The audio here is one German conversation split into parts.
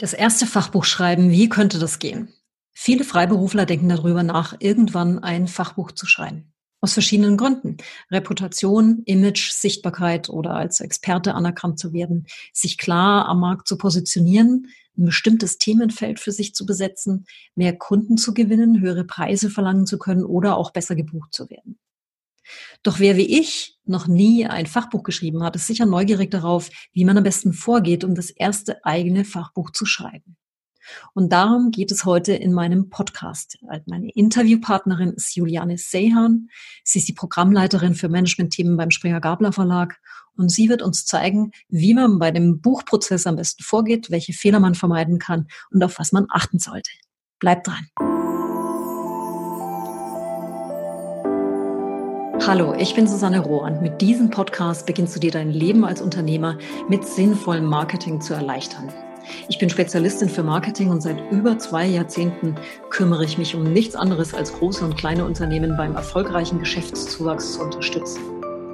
Das erste Fachbuch schreiben, wie könnte das gehen? Viele Freiberufler denken darüber nach, irgendwann ein Fachbuch zu schreiben. Aus verschiedenen Gründen. Reputation, Image, Sichtbarkeit oder als Experte anerkannt zu werden, sich klar am Markt zu positionieren, ein bestimmtes Themenfeld für sich zu besetzen, mehr Kunden zu gewinnen, höhere Preise verlangen zu können oder auch besser gebucht zu werden. Doch wer wie ich noch nie ein Fachbuch geschrieben hat, ist sicher neugierig darauf, wie man am besten vorgeht, um das erste eigene Fachbuch zu schreiben. Und darum geht es heute in meinem Podcast. Meine Interviewpartnerin ist Juliane Sehan. Sie ist die Programmleiterin für Management-Themen beim Springer Gabler Verlag. Und sie wird uns zeigen, wie man bei dem Buchprozess am besten vorgeht, welche Fehler man vermeiden kann und auf was man achten sollte. Bleibt dran. Hallo, ich bin Susanne Rohr und mit diesem Podcast beginnst du dir dein Leben als Unternehmer mit sinnvollem Marketing zu erleichtern. Ich bin Spezialistin für Marketing und seit über zwei Jahrzehnten kümmere ich mich um nichts anderes als große und kleine Unternehmen beim erfolgreichen Geschäftszuwachs zu unterstützen.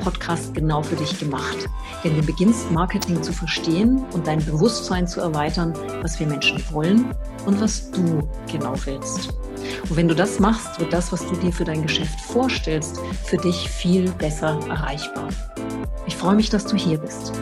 Podcast genau für dich gemacht. Denn du beginnst Marketing zu verstehen und dein Bewusstsein zu erweitern, was wir Menschen wollen und was du genau willst. Und wenn du das machst, wird das, was du dir für dein Geschäft vorstellst, für dich viel besser erreichbar. Ich freue mich, dass du hier bist.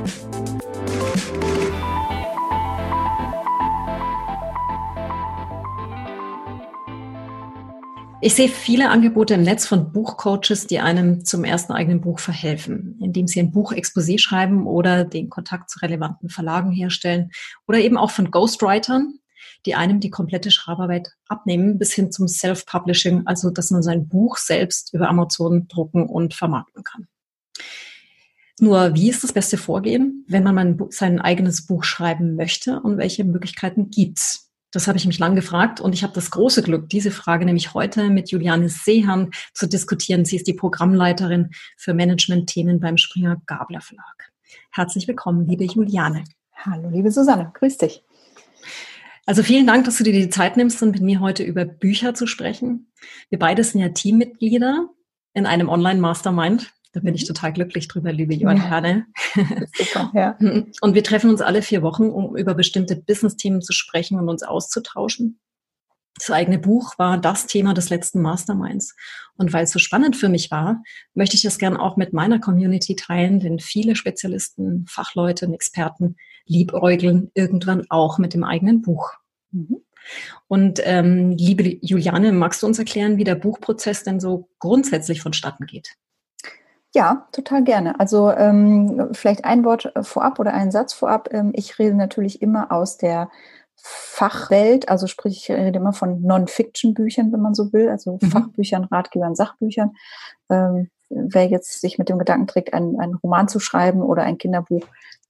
Ich sehe viele Angebote im Netz von Buchcoaches, die einem zum ersten eigenen Buch verhelfen, indem sie ein Buch-Exposé schreiben oder den Kontakt zu relevanten Verlagen herstellen oder eben auch von Ghostwritern, die einem die komplette Schreibarbeit abnehmen, bis hin zum Self-Publishing, also dass man sein Buch selbst über Amazon drucken und vermarkten kann. Nur wie ist das beste Vorgehen, wenn man sein eigenes Buch schreiben möchte und welche Möglichkeiten gibt's? Das habe ich mich lang gefragt und ich habe das große Glück, diese Frage nämlich heute mit Juliane Seehan zu diskutieren. Sie ist die Programmleiterin für Management-Themen beim Springer Gabler Verlag. Herzlich willkommen, liebe Juliane. Hallo, liebe Susanne, grüß dich. Also vielen Dank, dass du dir die Zeit nimmst, um mit mir heute über Bücher zu sprechen. Wir beide sind ja Teammitglieder in einem Online-Mastermind da bin ich mhm. total glücklich drüber, liebe Johanne. Super, ja. Und wir treffen uns alle vier Wochen, um über bestimmte Business-Themen zu sprechen und uns auszutauschen. Das eigene Buch war das Thema des letzten Masterminds. Und weil es so spannend für mich war, möchte ich das gerne auch mit meiner Community teilen, denn viele Spezialisten, Fachleute und Experten liebäugeln irgendwann auch mit dem eigenen Buch. Mhm. Und ähm, liebe Juliane, magst du uns erklären, wie der Buchprozess denn so grundsätzlich vonstatten geht? Ja, total gerne. Also ähm, vielleicht ein Wort äh, vorab oder einen Satz vorab. Ähm, ich rede natürlich immer aus der Fachwelt, also sprich, ich rede immer von Non-Fiction-Büchern, wenn man so will, also mhm. Fachbüchern, Ratgebern, Sachbüchern. Ähm, wer jetzt sich mit dem Gedanken trägt, einen, einen Roman zu schreiben oder ein Kinderbuch,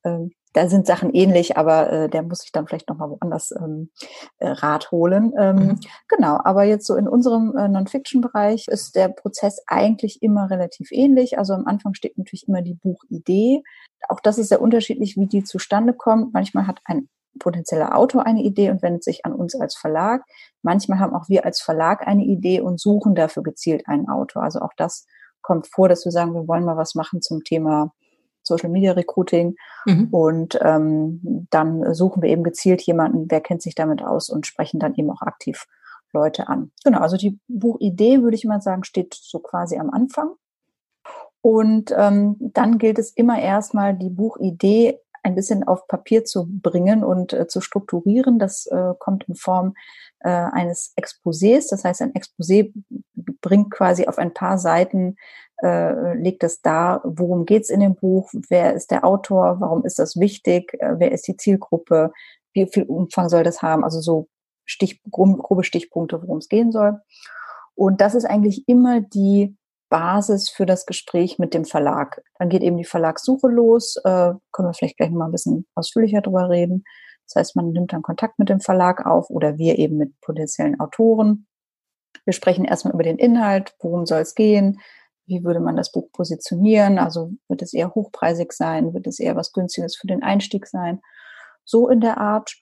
ähm, da sind Sachen ähnlich, aber äh, der muss sich dann vielleicht nochmal woanders ähm, äh, Rat holen. Ähm, mhm. Genau, aber jetzt so in unserem äh, Non-Fiction-Bereich ist der Prozess eigentlich immer relativ ähnlich. Also am Anfang steht natürlich immer die Buchidee. Auch das ist sehr unterschiedlich, wie die zustande kommt. Manchmal hat ein potenzieller Autor eine Idee und wendet sich an uns als Verlag. Manchmal haben auch wir als Verlag eine Idee und suchen dafür gezielt einen Autor. Also auch das kommt vor, dass wir sagen, wir wollen mal was machen zum Thema Social Media Recruiting. Mhm. Und ähm, dann suchen wir eben gezielt jemanden, wer kennt sich damit aus und sprechen dann eben auch aktiv Leute an. Genau, also die Buchidee, würde ich mal sagen, steht so quasi am Anfang. Und ähm, dann gilt es immer erstmal, die Buchidee ein bisschen auf Papier zu bringen und äh, zu strukturieren. Das äh, kommt in Form äh, eines Exposés. Das heißt, ein Exposé bringt quasi auf ein paar Seiten äh, legt es dar, worum geht's in dem Buch, wer ist der Autor, warum ist das wichtig, äh, wer ist die Zielgruppe, wie viel Umfang soll das haben, also so Stich, grobe Stichpunkte, worum es gehen soll. Und das ist eigentlich immer die Basis für das Gespräch mit dem Verlag. Dann geht eben die Verlagssuche los, äh, können wir vielleicht gleich mal ein bisschen ausführlicher drüber reden. Das heißt, man nimmt dann Kontakt mit dem Verlag auf oder wir eben mit potenziellen Autoren. Wir sprechen erstmal über den Inhalt, worum soll es gehen, wie würde man das Buch positionieren, also wird es eher hochpreisig sein, wird es eher was Günstiges für den Einstieg sein, so in der Art.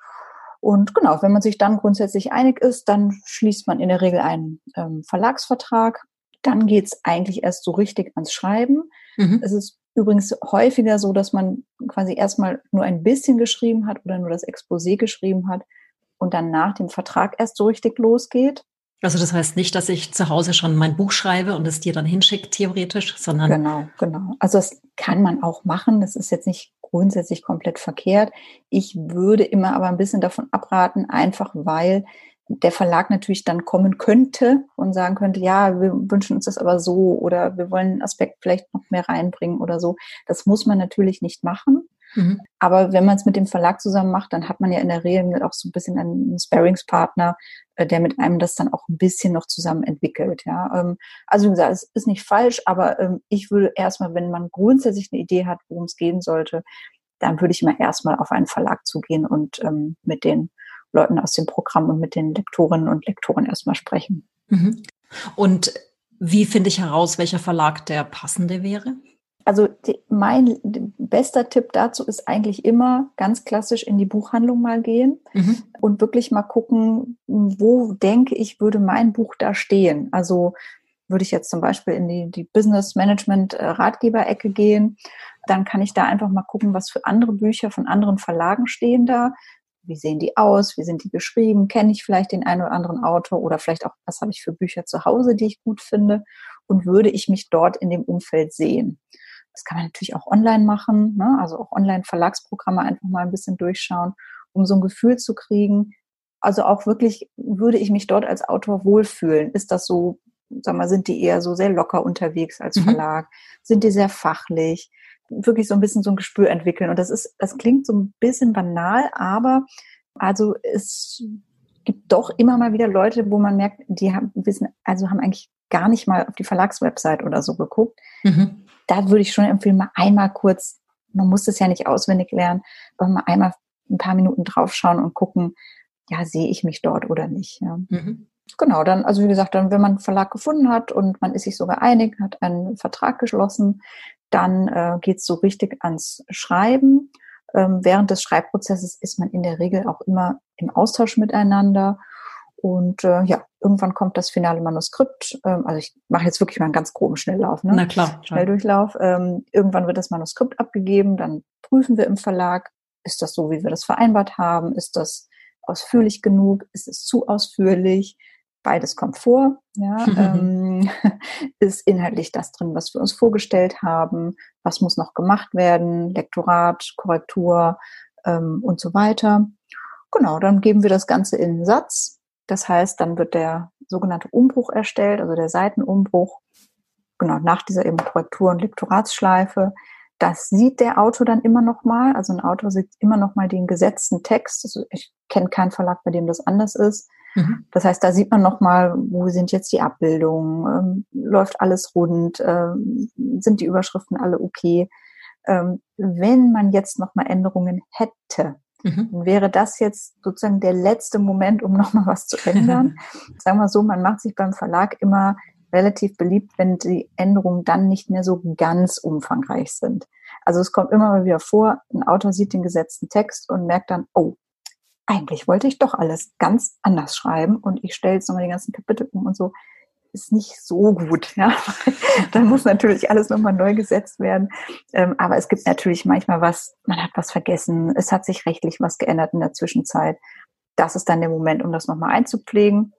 Und genau, wenn man sich dann grundsätzlich einig ist, dann schließt man in der Regel einen ähm, Verlagsvertrag. Dann geht's eigentlich erst so richtig ans Schreiben. Mhm. Es ist übrigens häufiger so, dass man quasi erstmal nur ein bisschen geschrieben hat oder nur das Exposé geschrieben hat und dann nach dem Vertrag erst so richtig losgeht. Also das heißt nicht, dass ich zu Hause schon mein Buch schreibe und es dir dann hinschickt, theoretisch, sondern. Genau, genau. Also das kann man auch machen. Das ist jetzt nicht grundsätzlich komplett verkehrt. Ich würde immer aber ein bisschen davon abraten, einfach weil der Verlag natürlich dann kommen könnte und sagen könnte, ja, wir wünschen uns das aber so oder wir wollen einen Aspekt vielleicht noch mehr reinbringen oder so. Das muss man natürlich nicht machen. Mhm. Aber wenn man es mit dem Verlag zusammen macht, dann hat man ja in der Regel auch so ein bisschen einen Sparringspartner, äh, der mit einem das dann auch ein bisschen noch zusammen entwickelt. Ja, ähm, also wie gesagt, es ist nicht falsch, aber ähm, ich würde erstmal, wenn man grundsätzlich eine Idee hat, worum es gehen sollte, dann würde ich mal erstmal auf einen Verlag zugehen und ähm, mit den Leuten aus dem Programm und mit den Lektorinnen und Lektoren erstmal sprechen. Mhm. Und wie finde ich heraus, welcher Verlag der passende wäre? Also die, mein bester Tipp dazu ist eigentlich immer ganz klassisch in die Buchhandlung mal gehen mhm. und wirklich mal gucken, wo denke ich, würde mein Buch da stehen. Also würde ich jetzt zum Beispiel in die, die Business Management äh, Ratgeber-Ecke gehen, dann kann ich da einfach mal gucken, was für andere Bücher von anderen Verlagen stehen da wie sehen die aus, wie sind die geschrieben, kenne ich vielleicht den einen oder anderen Autor oder vielleicht auch, was habe ich für Bücher zu Hause, die ich gut finde und würde ich mich dort in dem Umfeld sehen. Das kann man natürlich auch online machen, ne? also auch Online-Verlagsprogramme einfach mal ein bisschen durchschauen, um so ein Gefühl zu kriegen. Also auch wirklich, würde ich mich dort als Autor wohlfühlen? Ist das so, sag mal, sind die eher so sehr locker unterwegs als mhm. Verlag? Mhm. Sind die sehr fachlich? wirklich so ein bisschen so ein Gespür entwickeln. Und das ist, das klingt so ein bisschen banal, aber also es gibt doch immer mal wieder Leute, wo man merkt, die haben wissen, also haben eigentlich gar nicht mal auf die Verlagswebsite oder so geguckt. Mhm. Da würde ich schon empfehlen, mal einmal kurz, man muss das ja nicht auswendig lernen, aber mal einmal ein paar Minuten draufschauen und gucken, ja, sehe ich mich dort oder nicht. Ja. Mhm. Genau, dann, also wie gesagt, dann, wenn man einen Verlag gefunden hat und man ist sich sogar einig, hat einen Vertrag geschlossen, dann äh, geht es so richtig ans Schreiben. Ähm, während des Schreibprozesses ist man in der Regel auch immer im Austausch miteinander. Und äh, ja, irgendwann kommt das finale Manuskript. Ähm, also ich mache jetzt wirklich mal einen ganz groben Schnelllauf. Ne? Na klar. Schnelldurchlauf. Ähm, irgendwann wird das Manuskript abgegeben, dann prüfen wir im Verlag, ist das so, wie wir das vereinbart haben? Ist das ausführlich genug? Ist es zu ausführlich? beides kommt vor. Ja, ähm, ist inhaltlich das drin, was wir uns vorgestellt haben, was muss noch gemacht werden, Lektorat, Korrektur ähm, und so weiter. Genau, dann geben wir das Ganze in einen Satz. Das heißt, dann wird der sogenannte Umbruch erstellt, also der Seitenumbruch. Genau, nach dieser eben Korrektur- und Lektoratsschleife. Das sieht der Autor dann immer noch mal. Also ein Autor sieht immer noch mal den gesetzten Text. Also ich kenne keinen Verlag, bei dem das anders ist. Mhm. Das heißt, da sieht man nochmal, wo sind jetzt die Abbildungen, ähm, läuft alles rund, ähm, sind die Überschriften alle okay. Ähm, wenn man jetzt nochmal Änderungen hätte, mhm. wäre das jetzt sozusagen der letzte Moment, um nochmal was zu ändern. Sagen wir so, man macht sich beim Verlag immer relativ beliebt, wenn die Änderungen dann nicht mehr so ganz umfangreich sind. Also es kommt immer mal wieder vor, ein Autor sieht den gesetzten Text und merkt dann, oh, eigentlich wollte ich doch alles ganz anders schreiben und ich stelle jetzt nochmal die ganzen Kapitel um und so. Ist nicht so gut, ja. Dann muss natürlich alles nochmal neu gesetzt werden. Ähm, aber es gibt natürlich manchmal was, man hat was vergessen, es hat sich rechtlich was geändert in der Zwischenzeit. Das ist dann der Moment, um das nochmal einzupflegen.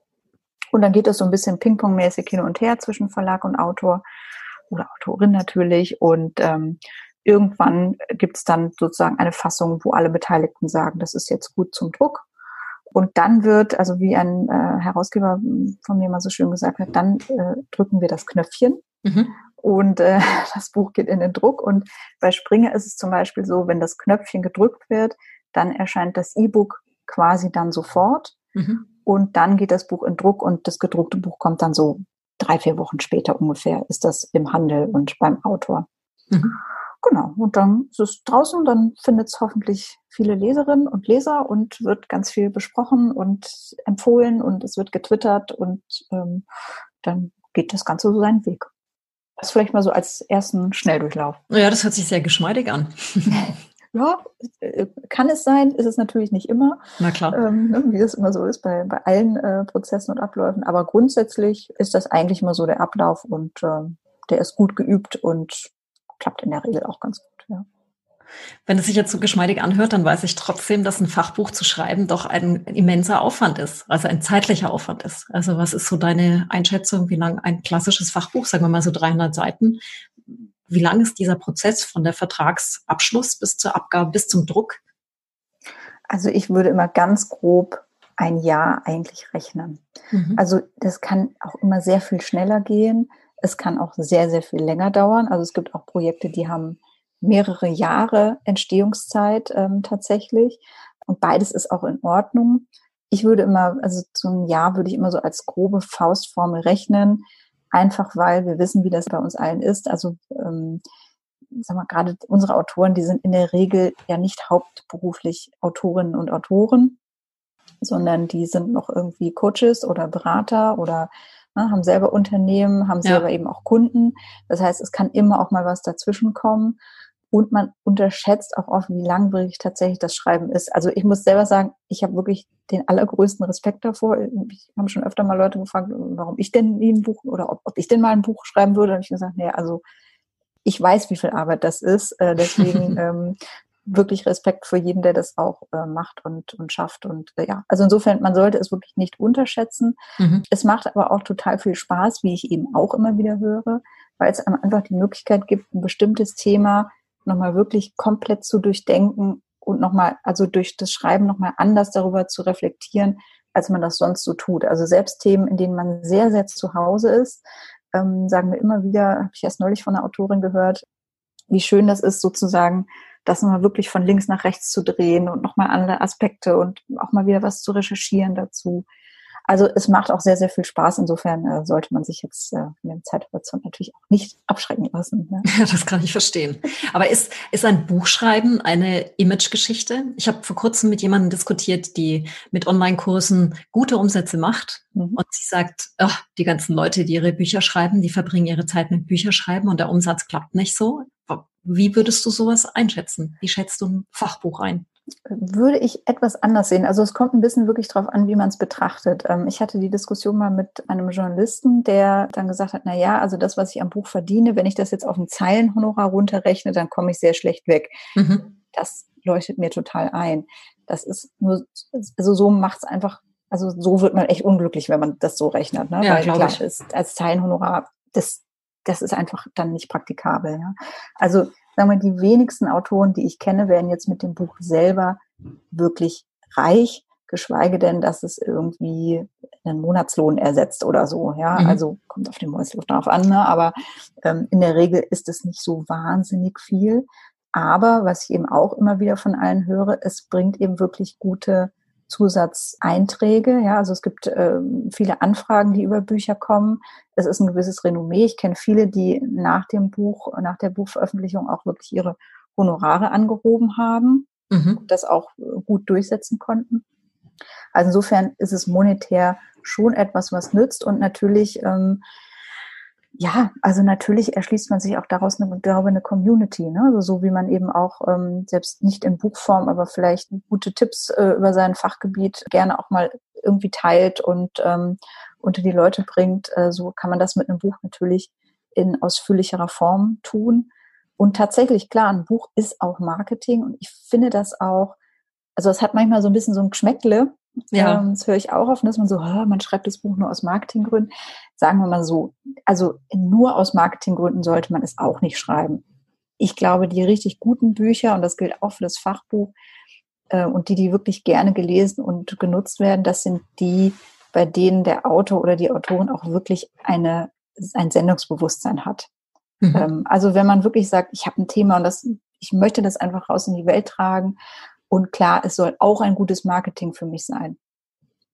Und dann geht das so ein bisschen Ping-Pong-mäßig hin und her zwischen Verlag und Autor oder Autorin natürlich. Und ähm, irgendwann gibt es dann sozusagen eine Fassung, wo alle Beteiligten sagen, das ist jetzt gut zum Druck. Und dann wird, also wie ein äh, Herausgeber von mir mal so schön gesagt hat, dann äh, drücken wir das Knöpfchen mhm. und äh, das Buch geht in den Druck. Und bei Springer ist es zum Beispiel so, wenn das Knöpfchen gedrückt wird, dann erscheint das E-Book quasi dann sofort. Mhm. Und dann geht das Buch in Druck und das gedruckte Buch kommt dann so drei, vier Wochen später ungefähr, ist das im Handel und beim Autor. Mhm. Genau, und dann ist es draußen, dann findet es hoffentlich viele Leserinnen und Leser und wird ganz viel besprochen und empfohlen und es wird getwittert und ähm, dann geht das Ganze so seinen Weg. Das vielleicht mal so als ersten Schnelldurchlauf. Ja, das hört sich sehr geschmeidig an. ja, äh, kann es sein, ist es natürlich nicht immer. Na klar. Ähm, wie das immer so ist bei, bei allen äh, Prozessen und Abläufen. Aber grundsätzlich ist das eigentlich immer so der Ablauf und äh, der ist gut geübt und klappt in der Regel auch ganz gut. Ja. Wenn es sich jetzt so geschmeidig anhört, dann weiß ich trotzdem, dass ein Fachbuch zu schreiben doch ein immenser Aufwand ist, also ein zeitlicher Aufwand ist. Also was ist so deine Einschätzung, wie lang ein klassisches Fachbuch, sagen wir mal so 300 Seiten, wie lang ist dieser Prozess von der Vertragsabschluss bis zur Abgabe, bis zum Druck? Also ich würde immer ganz grob ein Jahr eigentlich rechnen. Mhm. Also das kann auch immer sehr viel schneller gehen. Es kann auch sehr, sehr viel länger dauern. Also es gibt auch Projekte, die haben mehrere Jahre Entstehungszeit ähm, tatsächlich. Und beides ist auch in Ordnung. Ich würde immer, also zu einem Jahr würde ich immer so als grobe Faustformel rechnen, einfach weil wir wissen, wie das bei uns allen ist. Also ähm, sag mal, gerade unsere Autoren, die sind in der Regel ja nicht hauptberuflich Autorinnen und Autoren, sondern die sind noch irgendwie Coaches oder Berater oder ne, haben selber Unternehmen, haben selber ja. eben auch Kunden. Das heißt, es kann immer auch mal was dazwischen kommen. Und man unterschätzt auch oft, wie langwierig tatsächlich das Schreiben ist. Also ich muss selber sagen, ich habe wirklich den allergrößten Respekt davor. Ich habe schon öfter mal Leute gefragt, warum ich denn nie ein Buch oder ob, ob ich denn mal ein Buch schreiben würde. Und ich gesagt, nee, also ich weiß, wie viel Arbeit das ist. Äh, deswegen ähm, wirklich Respekt vor jedem, der das auch äh, macht und, und schafft. Und äh, ja, also insofern, man sollte es wirklich nicht unterschätzen. Mhm. Es macht aber auch total viel Spaß, wie ich eben auch immer wieder höre, weil es einem einfach die Möglichkeit gibt, ein bestimmtes Thema nochmal wirklich komplett zu durchdenken und nochmal, also durch das Schreiben nochmal anders darüber zu reflektieren, als man das sonst so tut. Also selbst Themen, in denen man sehr, sehr zu Hause ist, ähm, sagen wir immer wieder, habe ich erst neulich von einer Autorin gehört, wie schön das ist, sozusagen das nochmal wirklich von links nach rechts zu drehen und nochmal andere Aspekte und auch mal wieder was zu recherchieren dazu. Also es macht auch sehr, sehr viel Spaß. Insofern äh, sollte man sich jetzt äh, in dem Zeithorizont natürlich auch nicht abschrecken lassen. Ne? Ja, das kann ich verstehen. Aber ist, ist ein Buchschreiben eine Imagegeschichte? Ich habe vor kurzem mit jemandem diskutiert, die mit Online-Kursen gute Umsätze macht. Mhm. Und sie sagt, oh, die ganzen Leute, die ihre Bücher schreiben, die verbringen ihre Zeit mit Bücherschreiben und der Umsatz klappt nicht so. Wie würdest du sowas einschätzen? Wie schätzt du ein Fachbuch ein? Würde ich etwas anders sehen. Also es kommt ein bisschen wirklich darauf an, wie man es betrachtet. Ähm, ich hatte die Diskussion mal mit einem Journalisten, der dann gesagt hat, na ja, also das, was ich am Buch verdiene, wenn ich das jetzt auf ein Zeilenhonorar runterrechne, dann komme ich sehr schlecht weg. Mhm. Das leuchtet mir total ein. Das ist nur, also so macht es einfach, also so wird man echt unglücklich, wenn man das so rechnet. Ne? Ja, Weil klar, ich. ist als Zeilenhonorar, das das ist einfach dann nicht praktikabel. Ja. Also sagen wir, die wenigsten Autoren, die ich kenne, werden jetzt mit dem Buch selber wirklich reich, geschweige denn, dass es irgendwie einen Monatslohn ersetzt oder so. Ja, mhm. also kommt auf den Mäusel drauf an, ne? aber ähm, in der Regel ist es nicht so wahnsinnig viel. Aber was ich eben auch immer wieder von allen höre, es bringt eben wirklich gute Zusatzeinträge. Ja, also es gibt äh, viele Anfragen, die über Bücher kommen. Es ist ein gewisses Renommee. Ich kenne viele, die nach dem Buch, nach der Buchveröffentlichung auch wirklich ihre Honorare angehoben haben mhm. und das auch gut durchsetzen konnten. Also insofern ist es monetär schon etwas, was nützt und natürlich ähm, ja, also natürlich erschließt man sich auch daraus eine, glaube eine Community, ne? Also so wie man eben auch ähm, selbst nicht in Buchform, aber vielleicht gute Tipps äh, über sein Fachgebiet gerne auch mal irgendwie teilt und ähm, unter die Leute bringt. Äh, so kann man das mit einem Buch natürlich in ausführlicherer Form tun. Und tatsächlich, klar, ein Buch ist auch Marketing und ich finde das auch, also es hat manchmal so ein bisschen so ein Geschmäckle, ja. Ähm, das höre ich auch oft, dass man so, oh, man schreibt das Buch nur aus Marketinggründen. Sagen wir mal so, also nur aus Marketinggründen sollte man es auch nicht schreiben. Ich glaube, die richtig guten Bücher, und das gilt auch für das Fachbuch, äh, und die, die wirklich gerne gelesen und genutzt werden, das sind die, bei denen der Autor oder die Autorin auch wirklich eine, ein Sendungsbewusstsein hat. Mhm. Ähm, also wenn man wirklich sagt, ich habe ein Thema und das, ich möchte das einfach raus in die Welt tragen und klar, es soll auch ein gutes Marketing für mich sein.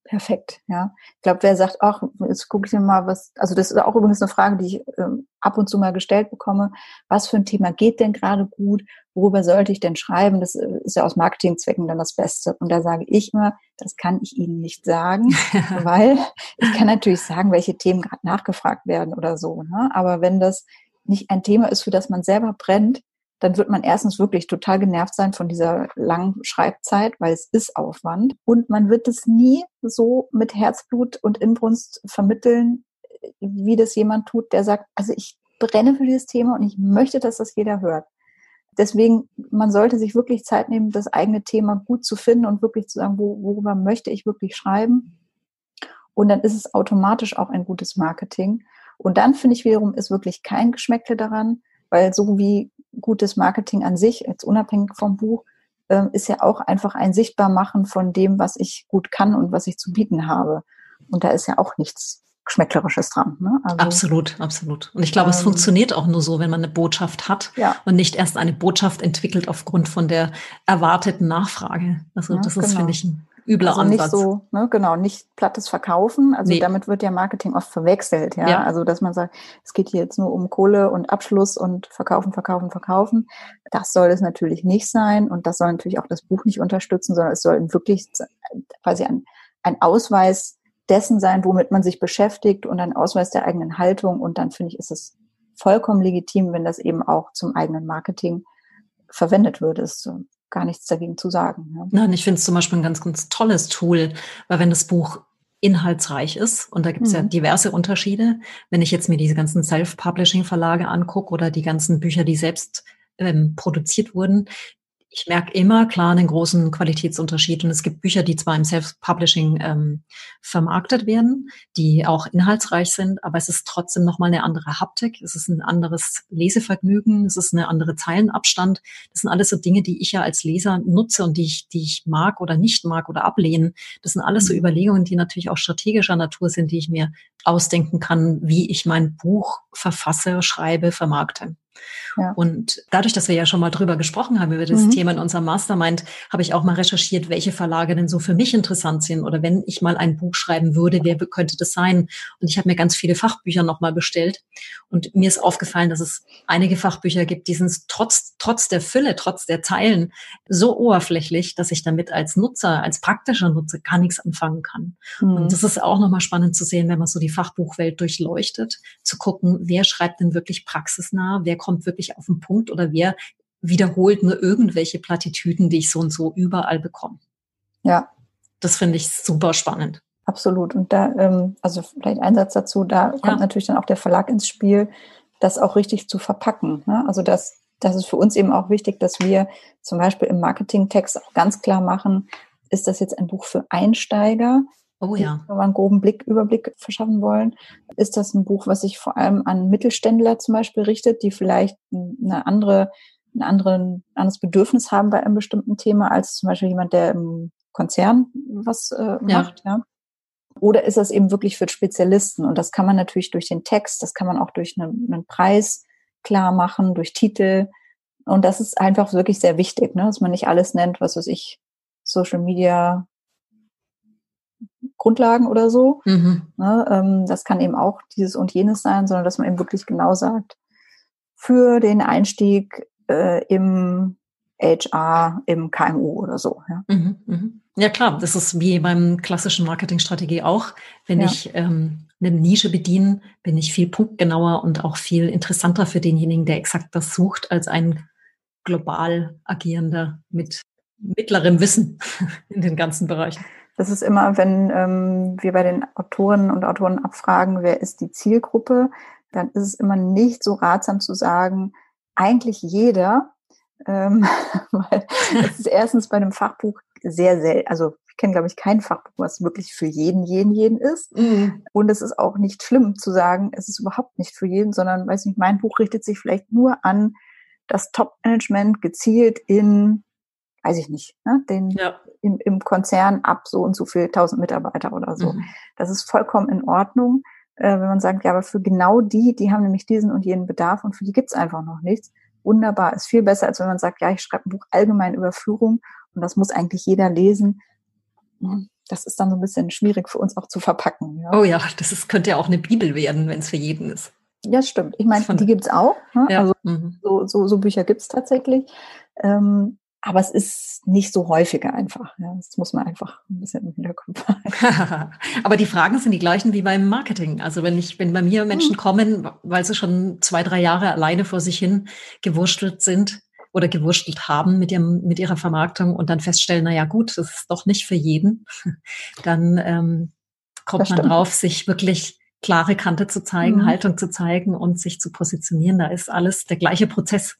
Perfekt, ja. Ich glaube, wer sagt, ach, jetzt gucke ich mir mal was, also das ist auch übrigens eine Frage, die ich äh, ab und zu mal gestellt bekomme. Was für ein Thema geht denn gerade gut? Worüber sollte ich denn schreiben? Das äh, ist ja aus Marketingzwecken dann das Beste. Und da sage ich immer, das kann ich Ihnen nicht sagen, weil ich kann natürlich sagen, welche Themen gerade nachgefragt werden oder so. Ne? Aber wenn das nicht ein Thema ist, für das man selber brennt, dann wird man erstens wirklich total genervt sein von dieser langen Schreibzeit, weil es ist Aufwand. Und man wird es nie so mit Herzblut und Inbrunst vermitteln, wie das jemand tut, der sagt, also ich brenne für dieses Thema und ich möchte, dass das jeder hört. Deswegen, man sollte sich wirklich Zeit nehmen, das eigene Thema gut zu finden und wirklich zu sagen, wo, worüber möchte ich wirklich schreiben. Und dann ist es automatisch auch ein gutes Marketing. Und dann finde ich wiederum, ist wirklich kein Geschmäckle daran, weil so wie gutes Marketing an sich, jetzt unabhängig vom Buch, ähm, ist ja auch einfach ein Sichtbarmachen von dem, was ich gut kann und was ich zu bieten habe. Und da ist ja auch nichts Geschmäcklerisches dran. Ne? Also, absolut, absolut. Und ich glaube, ähm, es funktioniert auch nur so, wenn man eine Botschaft hat ja. und nicht erst eine Botschaft entwickelt aufgrund von der erwarteten Nachfrage. Also ja, das ist, genau. finde ich, ein übler also Ansatz. Nicht so, ne, genau, nicht plattes Verkaufen. Also nee. damit wird ja Marketing oft verwechselt, ja? ja. Also dass man sagt, es geht hier jetzt nur um Kohle und Abschluss und verkaufen, verkaufen, verkaufen. Das soll es natürlich nicht sein und das soll natürlich auch das Buch nicht unterstützen, sondern es soll wirklich quasi ein, ein Ausweis dessen sein, womit man sich beschäftigt und ein Ausweis der eigenen Haltung. Und dann finde ich, ist es vollkommen legitim, wenn das eben auch zum eigenen Marketing verwendet wird. Das gar nichts dagegen zu sagen. Ja. Nein, ich finde es zum Beispiel ein ganz, ganz tolles Tool, weil wenn das Buch inhaltsreich ist, und da gibt es mhm. ja diverse Unterschiede, wenn ich jetzt mir diese ganzen Self-Publishing-Verlage angucke oder die ganzen Bücher, die selbst ähm, produziert wurden, ich merke immer klar einen großen Qualitätsunterschied. Und es gibt Bücher, die zwar im Self-Publishing ähm, vermarktet werden, die auch inhaltsreich sind, aber es ist trotzdem nochmal eine andere Haptik. Es ist ein anderes Lesevergnügen. Es ist eine andere Zeilenabstand. Das sind alles so Dinge, die ich ja als Leser nutze und die ich, die ich mag oder nicht mag oder ablehne. Das sind alles so mhm. Überlegungen, die natürlich auch strategischer Natur sind, die ich mir ausdenken kann, wie ich mein Buch verfasse, schreibe, vermarkte. Ja. Und dadurch, dass wir ja schon mal drüber gesprochen haben, über das mhm. Thema in unserem Mastermind, habe ich auch mal recherchiert, welche Verlage denn so für mich interessant sind. Oder wenn ich mal ein Buch schreiben würde, wer könnte das sein? Und ich habe mir ganz viele Fachbücher nochmal bestellt. Und mir ist aufgefallen, dass es einige Fachbücher gibt, die sind trotz, trotz der Fülle, trotz der Zeilen so oberflächlich, dass ich damit als Nutzer, als praktischer Nutzer gar nichts anfangen kann. Mhm. Und das ist auch nochmal spannend zu sehen, wenn man so die Fachbuchwelt durchleuchtet, zu gucken, wer schreibt denn wirklich praxisnah, wer kommt wirklich auf den Punkt oder wer wiederholt nur irgendwelche Plattitüden, die ich so und so überall bekomme. Ja. Das finde ich super spannend. Absolut. Und da, ähm, also vielleicht ein Satz dazu, da kommt ja. natürlich dann auch der Verlag ins Spiel, das auch richtig zu verpacken. Ne? Also das, das ist für uns eben auch wichtig, dass wir zum Beispiel im Marketingtext auch ganz klar machen, ist das jetzt ein Buch für Einsteiger? Oh ja. Wenn wir einen groben Blick, Überblick verschaffen wollen. Ist das ein Buch, was sich vor allem an Mittelständler zum Beispiel richtet, die vielleicht eine andere, ein anderen, anderes Bedürfnis haben bei einem bestimmten Thema als zum Beispiel jemand, der im Konzern was äh, macht, ja. ja. Oder ist das eben wirklich für Spezialisten? Und das kann man natürlich durch den Text, das kann man auch durch einen, einen Preis klar machen, durch Titel. Und das ist einfach wirklich sehr wichtig, ne? dass man nicht alles nennt, was weiß ich, Social Media Grundlagen oder so. Mhm. Ne, ähm, das kann eben auch dieses und jenes sein, sondern dass man eben wirklich genau sagt, für den Einstieg äh, im HR, im KMU oder so. Ja. Mhm, mhm. ja klar, das ist wie beim klassischen Marketingstrategie auch. Wenn ja. ich ähm, eine Nische bediene, bin ich viel punktgenauer und auch viel interessanter für denjenigen, der exakt das sucht, als ein global agierender mit mittlerem Wissen in den ganzen Bereichen. Das ist immer, wenn ähm, wir bei den Autoren und Autoren abfragen, wer ist die Zielgruppe, dann ist es immer nicht so ratsam zu sagen, eigentlich jeder, ähm, weil es ist erstens bei einem Fachbuch sehr selten, also ich kenne, glaube ich, kein Fachbuch, was wirklich für jeden, jeden, jeden ist. Mhm. Und es ist auch nicht schlimm zu sagen, es ist überhaupt nicht für jeden, sondern, weiß nicht, mein Buch richtet sich vielleicht nur an das Top-Management gezielt in weiß ich nicht, ne, den ja. im, im Konzern ab so und so viel tausend Mitarbeiter oder so. Mhm. Das ist vollkommen in Ordnung, äh, wenn man sagt, ja, aber für genau die, die haben nämlich diesen und jenen Bedarf und für die gibt's einfach noch nichts. Wunderbar, ist viel besser, als wenn man sagt, ja, ich schreibe ein Buch allgemein über Führung und das muss eigentlich jeder lesen. hm, das ist dann so ein bisschen schwierig für uns auch zu verpacken. Ja. Oh ja, das ist, könnte ja auch eine Bibel werden, wenn es für jeden ist. Ja, stimmt. Ich meine, die gibt's auch. Ne? Ja. Also mhm. so, so, so Bücher gibt's tatsächlich. Ähm, aber es ist nicht so häufiger einfach. Ja, das muss man einfach ein bisschen im Hinterkopf haben. aber die Fragen sind die gleichen wie beim Marketing. Also wenn ich, wenn bei mir Menschen hm. kommen, weil sie schon zwei, drei Jahre alleine vor sich hin gewurstelt sind oder gewurstelt haben mit ihrem, mit ihrer Vermarktung und dann feststellen, na ja, gut, das ist doch nicht für jeden, dann ähm, kommt man drauf, sich wirklich klare Kante zu zeigen, mhm. Haltung zu zeigen und sich zu positionieren. Da ist alles der gleiche Prozess.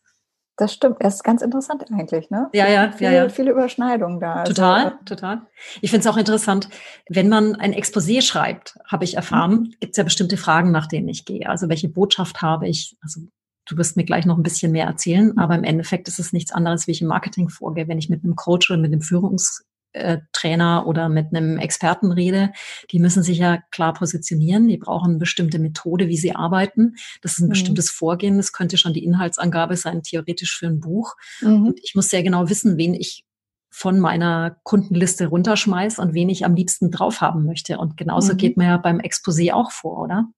Das stimmt. Das ist ganz interessant eigentlich, ne? Ja, ja, viele, ja, ja. Viele Überschneidungen da. Total, also, total. Ich finde es auch interessant, wenn man ein Exposé schreibt, habe ich erfahren, mhm. gibt es ja bestimmte Fragen, nach denen ich gehe. Also welche Botschaft habe ich? Also du wirst mir gleich noch ein bisschen mehr erzählen, mhm. aber im Endeffekt ist es nichts anderes, wie ich im Marketing vorgehe. Wenn ich mit einem Coach oder mit einem Führungs äh, Trainer oder mit einem Experten rede, die müssen sich ja klar positionieren. Die brauchen eine bestimmte Methode, wie sie arbeiten. Das ist ein mhm. bestimmtes Vorgehen. Das könnte schon die Inhaltsangabe sein, theoretisch für ein Buch. Mhm. Und ich muss sehr genau wissen, wen ich von meiner Kundenliste runterschmeiß und wen ich am liebsten drauf haben möchte. Und genauso mhm. geht man ja beim Exposé auch vor, oder?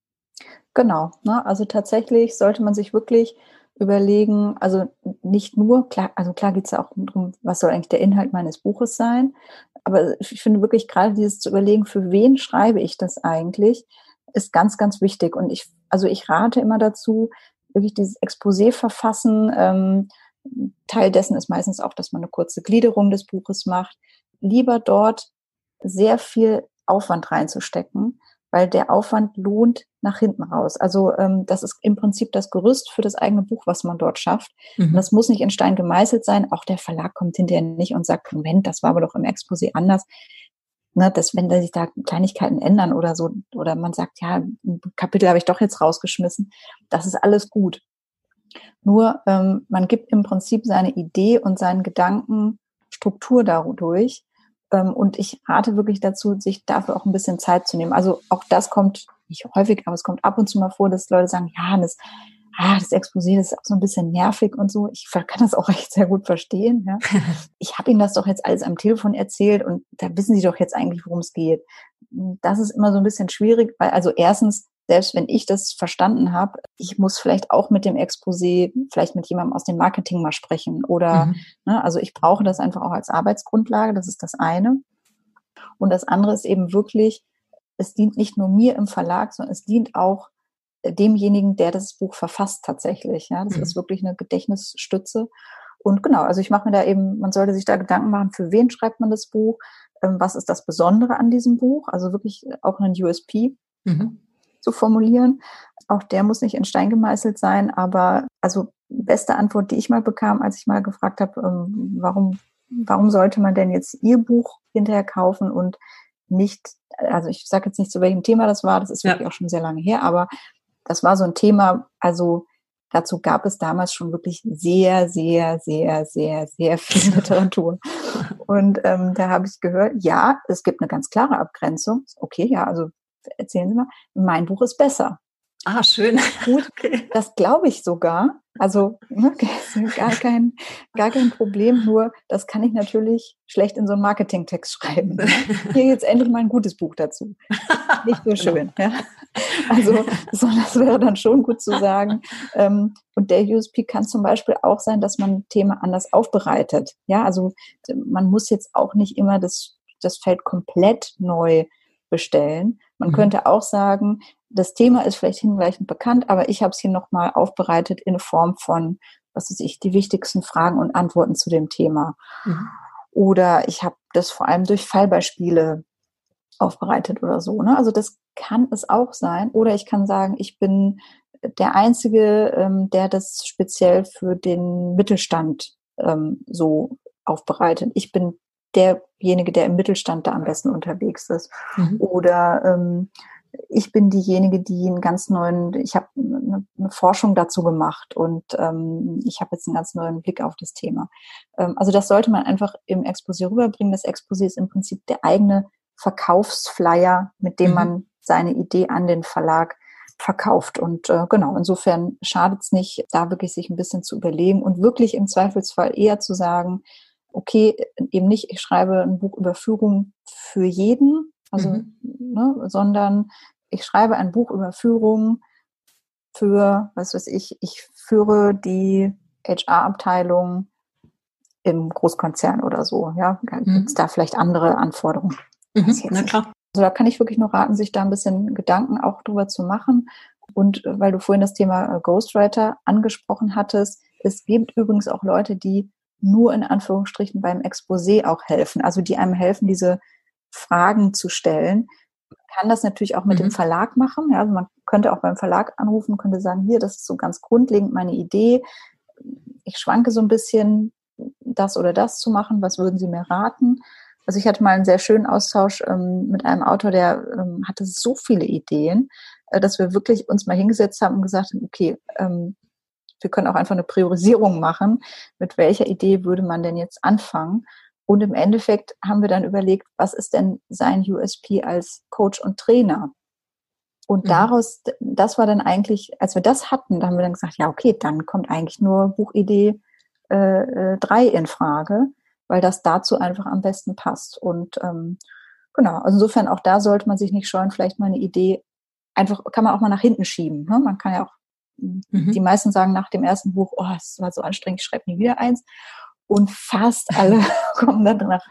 Genau. Ne? Also tatsächlich sollte man sich wirklich überlegen, also nicht nur, klar, also klar geht es ja auch darum, was soll eigentlich der Inhalt meines Buches sein, aber ich finde wirklich gerade dieses zu überlegen, für wen schreibe ich das eigentlich, ist ganz, ganz wichtig. Und ich, also ich rate immer dazu, wirklich dieses Exposé verfassen. Ähm, Teil dessen ist meistens auch, dass man eine kurze Gliederung des Buches macht. Lieber dort sehr viel Aufwand reinzustecken, weil der Aufwand lohnt nach hinten raus. Also ähm, das ist im Prinzip das Gerüst für das eigene Buch, was man dort schafft. Mhm. Und das muss nicht in Stein gemeißelt sein. Auch der Verlag kommt hinterher nicht und sagt, Moment, das war aber doch im Exposé anders. Ne, dass wenn da sich da Kleinigkeiten ändern oder so, oder man sagt, ja, ein Kapitel habe ich doch jetzt rausgeschmissen, das ist alles gut. Nur ähm, man gibt im Prinzip seine Idee und seinen Gedanken Struktur dadurch und ich rate wirklich dazu, sich dafür auch ein bisschen Zeit zu nehmen. Also auch das kommt nicht häufig, aber es kommt ab und zu mal vor, dass Leute sagen, ja, das, ah, das Exposé das ist auch so ein bisschen nervig und so. Ich kann das auch echt sehr gut verstehen. Ja. Ich habe Ihnen das doch jetzt alles am Telefon erzählt und da wissen Sie doch jetzt eigentlich, worum es geht. Das ist immer so ein bisschen schwierig, weil also erstens selbst wenn ich das verstanden habe, ich muss vielleicht auch mit dem Exposé, vielleicht mit jemandem aus dem Marketing mal sprechen oder, mhm. ne, also ich brauche das einfach auch als Arbeitsgrundlage, das ist das eine. Und das andere ist eben wirklich, es dient nicht nur mir im Verlag, sondern es dient auch demjenigen, der das Buch verfasst tatsächlich. Ja, das mhm. ist wirklich eine Gedächtnisstütze. Und genau, also ich mache mir da eben, man sollte sich da Gedanken machen, für wen schreibt man das Buch, ähm, was ist das Besondere an diesem Buch, also wirklich auch ein USP. Mhm zu formulieren. Auch der muss nicht in Stein gemeißelt sein, aber also beste Antwort, die ich mal bekam, als ich mal gefragt habe, ähm, warum, warum sollte man denn jetzt Ihr Buch hinterher kaufen und nicht, also ich sage jetzt nicht, zu welchem Thema das war, das ist wirklich ja. auch schon sehr lange her, aber das war so ein Thema, also dazu gab es damals schon wirklich sehr, sehr, sehr, sehr, sehr viel Literatur. Und ähm, da habe ich gehört, ja, es gibt eine ganz klare Abgrenzung. Okay, ja, also erzählen Sie mal, mein Buch ist besser. Ah, schön. Gut, okay. das glaube ich sogar. Also ne, gar, kein, gar kein Problem, nur das kann ich natürlich schlecht in so einen Marketingtext schreiben. Ne? Hier jetzt endlich mal ein gutes Buch dazu. Nicht so schön. Ja. Also so, das wäre dann schon gut zu sagen. Ähm, und der USP kann zum Beispiel auch sein, dass man ein Thema anders aufbereitet. Ja, also man muss jetzt auch nicht immer das, das Feld komplett neu bestellen. Man mhm. könnte auch sagen, das Thema ist vielleicht hinreichend bekannt, aber ich habe es hier nochmal aufbereitet in Form von, was weiß ich, die wichtigsten Fragen und Antworten zu dem Thema. Mhm. Oder ich habe das vor allem durch Fallbeispiele aufbereitet oder so. Ne? Also das kann es auch sein. Oder ich kann sagen, ich bin der Einzige, ähm, der das speziell für den Mittelstand ähm, so aufbereitet. Ich bin derjenige, der im Mittelstand da am besten unterwegs ist. Mhm. Oder ähm, ich bin diejenige, die einen ganz neuen, ich habe eine, Forschung dazu gemacht und ähm, ich habe jetzt einen ganz neuen Blick auf das Thema. Ähm, also das sollte man einfach im Exposé rüberbringen. Das Exposé ist im Prinzip der eigene Verkaufsflyer, mit dem mhm. man seine Idee an den Verlag verkauft. Und äh, genau, insofern schadet es nicht, da wirklich sich ein bisschen zu überlegen und wirklich im Zweifelsfall eher zu sagen, okay, eben nicht, ich schreibe ein Buch über Führung für jeden, also, mhm. ne, sondern ich schreibe ein Buch über Führung für, was weiß ich, ich führe die HR-Abteilung im Großkonzern oder so. Ja, mhm. gibt es da vielleicht andere Anforderungen? Mhm. Na klar. Also da kann ich wirklich nur raten, sich da ein bisschen Gedanken auch drüber zu machen. Und äh, weil du vorhin das Thema äh, Ghostwriter angesprochen hattest, es gibt übrigens auch Leute, die nur in Anführungsstrichen beim Exposé auch helfen, also die einem helfen, diese Fragen zu stellen. Man kann das natürlich auch mit mhm. dem Verlag machen. Ja, also man könnte auch beim Verlag anrufen, könnte sagen, hier, das ist so ganz grundlegend meine Idee. Ich schwanke so ein bisschen, das oder das zu machen. Was würden Sie mir raten? Also ich hatte mal einen sehr schönen Austausch ähm, mit einem Autor, der ähm, hatte so viele Ideen, äh, dass wir wirklich uns mal hingesetzt haben und gesagt haben, okay, ähm, wir können auch einfach eine Priorisierung machen. Mit welcher Idee würde man denn jetzt anfangen? Und im Endeffekt haben wir dann überlegt, was ist denn sein USP als Coach und Trainer? Und mhm. daraus, das war dann eigentlich, als wir das hatten, da haben wir dann gesagt, ja, okay, dann kommt eigentlich nur Buchidee äh, äh, drei in Frage, weil das dazu einfach am besten passt. Und ähm, genau, also insofern auch da sollte man sich nicht scheuen, vielleicht mal eine Idee einfach, kann man auch mal nach hinten schieben. Ne? Man kann ja auch, mhm. die meisten sagen nach dem ersten Buch, oh, es war so anstrengend, ich schreibe nie wieder eins. Und fast alle kommen dann nach,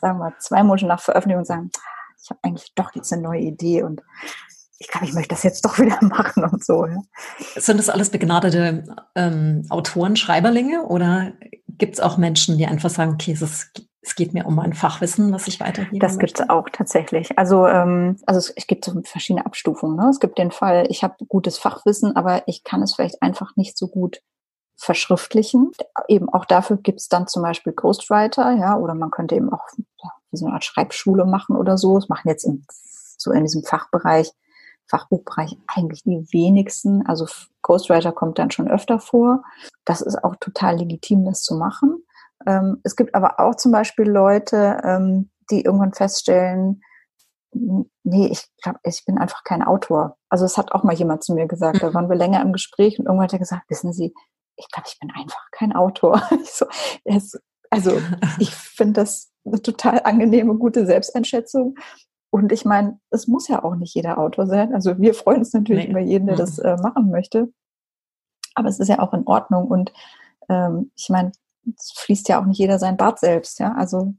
sagen wir mal, zwei Monate nach Veröffentlichung und sagen, ich habe eigentlich doch jetzt eine neue Idee und ich glaube, ich möchte das jetzt doch wieder machen und so. Ja. Sind das alles begnadete ähm, Autoren, Schreiberlinge oder gibt es auch Menschen, die einfach sagen, okay, es, ist, es geht mir um mein Fachwissen, was ich weitergebe? Das gibt es auch tatsächlich. Also, ähm, also es, es gibt so verschiedene Abstufungen. Ne? Es gibt den Fall, ich habe gutes Fachwissen, aber ich kann es vielleicht einfach nicht so gut verschriftlichen. Eben auch dafür gibt es dann zum Beispiel Ghostwriter, ja, oder man könnte eben auch ja, so eine Art Schreibschule machen oder so. Das machen jetzt im, so in diesem Fachbereich Fachbuchbereich eigentlich die wenigsten. Also Ghostwriter kommt dann schon öfter vor. Das ist auch total legitim, das zu machen. Ähm, es gibt aber auch zum Beispiel Leute, ähm, die irgendwann feststellen, nee, ich glaube, ich bin einfach kein Autor. Also es hat auch mal jemand zu mir gesagt, mhm. da waren wir länger im Gespräch und irgendwann hat er gesagt, wissen Sie, ich glaube, ich bin einfach kein Autor. so, es, also ich finde das eine total angenehme, gute Selbsteinschätzung. Und ich meine, es muss ja auch nicht jeder Autor sein. Also wir freuen uns natürlich nee. über jeden, der mhm. das äh, machen möchte. Aber es ist ja auch in Ordnung. Und ähm, ich meine, fließt ja auch nicht jeder sein Bart selbst. Ja, also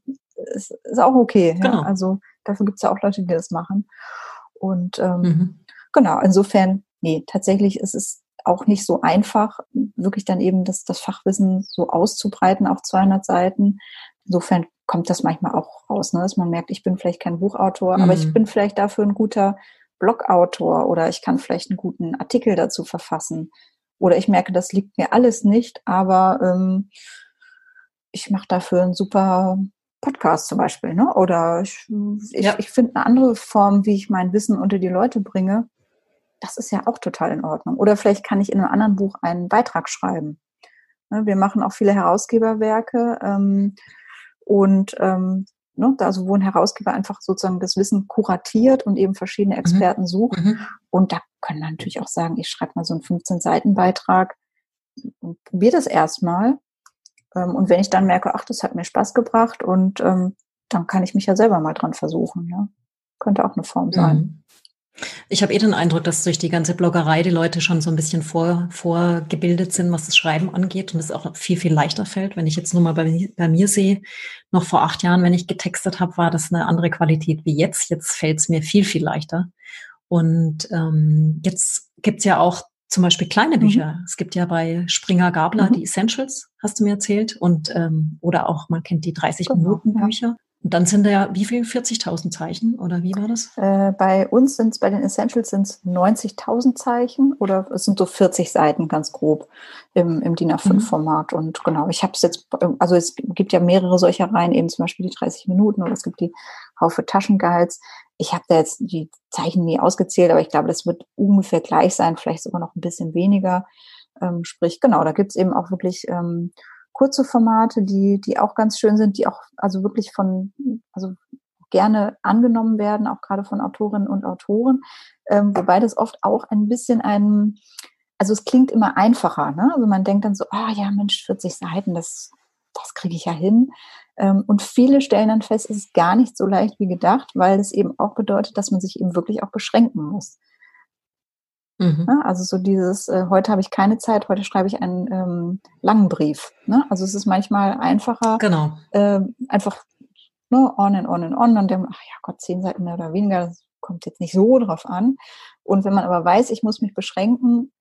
es ist auch okay. Genau. Ja? Also dafür gibt es ja auch Leute, die das machen. Und ähm, mhm. genau, insofern, nee, tatsächlich ist es auch nicht so einfach, wirklich dann eben das, das Fachwissen so auszubreiten auf 200 Seiten. Insofern kommt das manchmal auch raus, ne? dass man merkt, ich bin vielleicht kein Buchautor, mhm. aber ich mhm. bin vielleicht dafür ein guter Blogautor oder ich kann vielleicht einen guten Artikel dazu verfassen. Oder ich merke, das liegt mir alles nicht, aber ähm, ich mache dafür einen super Podcast zum Beispiel. Ne? Oder ich, ich, ja. ich finde eine andere Form, wie ich mein Wissen unter die Leute bringe. Das ist ja auch total in Ordnung. Oder vielleicht kann ich in einem anderen Buch einen Beitrag schreiben. Ne? Wir machen auch viele Herausgeberwerke. Ähm, und ähm, ne, also wo ein Herausgeber einfach sozusagen das Wissen kuratiert und eben verschiedene mhm. Experten mhm. sucht. Mhm. Und da können wir natürlich auch sagen, ich schreibe mal so einen 15-Seiten-Beitrag und probiere das erstmal. Ähm, und wenn ich dann merke, ach, das hat mir Spaß gebracht und ähm, dann kann ich mich ja selber mal dran versuchen. Ja? Könnte auch eine Form sein. Mhm. Ich habe eh den Eindruck, dass durch die ganze Bloggerei die Leute schon so ein bisschen vor, vorgebildet sind, was das Schreiben angeht und es auch viel, viel leichter fällt. Wenn ich jetzt nur mal bei, bei mir sehe, noch vor acht Jahren, wenn ich getextet habe, war das eine andere Qualität wie jetzt. Jetzt fällt es mir viel, viel leichter. Und ähm, jetzt gibt's ja auch zum Beispiel kleine mhm. Bücher. Mhm. Es gibt ja bei Springer Gabler mhm. die Essentials, hast du mir erzählt, und ähm, oder auch man kennt die 30 genau, Minuten Bücher. Ja. Und dann sind da ja wie viel? 40.000 Zeichen oder wie war das? Äh, bei uns sind es, bei den Essentials sind es 90.000 Zeichen oder es sind so 40 Seiten ganz grob im, im DIN A5-Format. Mhm. Und genau, ich habe es jetzt, also es gibt ja mehrere solcher Reihen, eben zum Beispiel die 30 Minuten oder es gibt die Haufe Taschenguides. Ich habe da jetzt die Zeichen nie ausgezählt, aber ich glaube, das wird ungefähr gleich sein, vielleicht sogar noch ein bisschen weniger. Ähm, sprich, genau, da gibt es eben auch wirklich ähm, kurze Formate, die, die auch ganz schön sind, die auch also wirklich von, also gerne angenommen werden, auch gerade von Autorinnen und Autoren, ähm, wobei das oft auch ein bisschen ein, also es klingt immer einfacher, ne? Also man denkt dann so, ah oh, ja, Mensch, 40 Seiten, das das kriege ich ja hin. Ähm, und viele stellen dann fest, es ist gar nicht so leicht wie gedacht, weil es eben auch bedeutet, dass man sich eben wirklich auch beschränken muss. Mhm. Ne? Also so dieses, äh, heute habe ich keine Zeit, heute schreibe ich einen ähm, langen Brief. Ne? Also es ist manchmal einfacher, genau. äh, einfach ne, on and on and on und dann, ach ja Gott, zehn Seiten mehr oder weniger, das kommt jetzt nicht so drauf an. Und wenn man aber weiß, ich muss mich beschränken,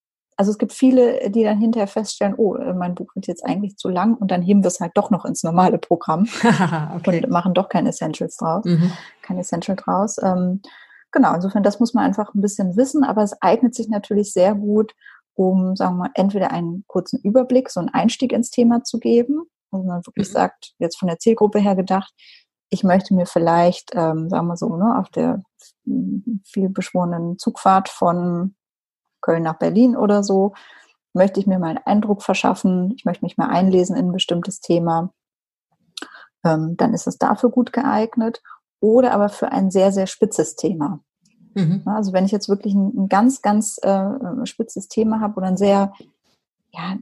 also es gibt viele, die dann hinterher feststellen, oh, äh, mein Buch wird jetzt eigentlich zu lang und dann heben wir es halt doch noch ins normale Programm okay. und machen doch kein Essentials draus, mhm. kein Essential draus. Ähm, genau, insofern, das muss man einfach ein bisschen wissen, aber es eignet sich natürlich sehr gut, um, sagen wir mal, entweder einen kurzen Überblick, so einen Einstieg ins Thema zu geben, wo man wirklich mhm. sagt, jetzt von der Zielgruppe her gedacht, ich möchte mir vielleicht, ähm, sagen wir so, ne, auf der viel beschworenen Zugfahrt von Köln nach Berlin oder so, möchte ich mir mal einen Eindruck verschaffen, ich möchte mich mal einlesen in ein bestimmtes Thema, ähm, dann ist es dafür gut geeignet oder aber für ein sehr, sehr spitzes Thema. Mhm. Also wenn ich jetzt wirklich ein, ein ganz, ganz äh, spitzes Thema habe oder ein sehr, ja,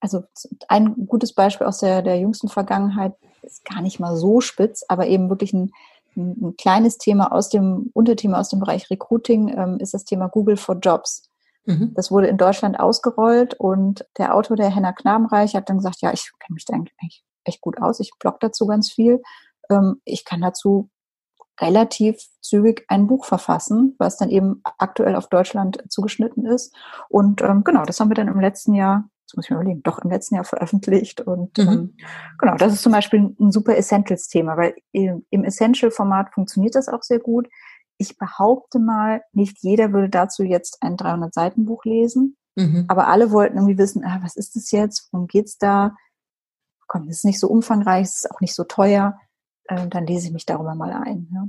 also ein gutes Beispiel aus der, der jüngsten Vergangenheit ist gar nicht mal so spitz, aber eben wirklich ein, ein, ein kleines Thema aus dem Unterthema aus dem Bereich Recruiting ähm, ist das Thema Google for Jobs. Mhm. Das wurde in Deutschland ausgerollt und der Autor, der Henna Knabenreich, hat dann gesagt, ja, ich kenne mich da eigentlich echt gut aus, ich blog dazu ganz viel. Ähm, ich kann dazu relativ zügig ein Buch verfassen, was dann eben aktuell auf Deutschland zugeschnitten ist. Und ähm, genau, das haben wir dann im letzten Jahr, das muss ich mir überlegen, doch im letzten Jahr veröffentlicht. Und mhm. ähm, genau, das ist zum Beispiel ein super Essentials-Thema, weil im, im Essential-Format funktioniert das auch sehr gut. Ich behaupte mal, nicht jeder würde dazu jetzt ein 300-Seiten-Buch lesen, mhm. aber alle wollten irgendwie wissen, ah, was ist das jetzt, worum geht's da? Komm, das ist nicht so umfangreich, es ist auch nicht so teuer äh, dann lese ich mich darüber mal ein. Ja.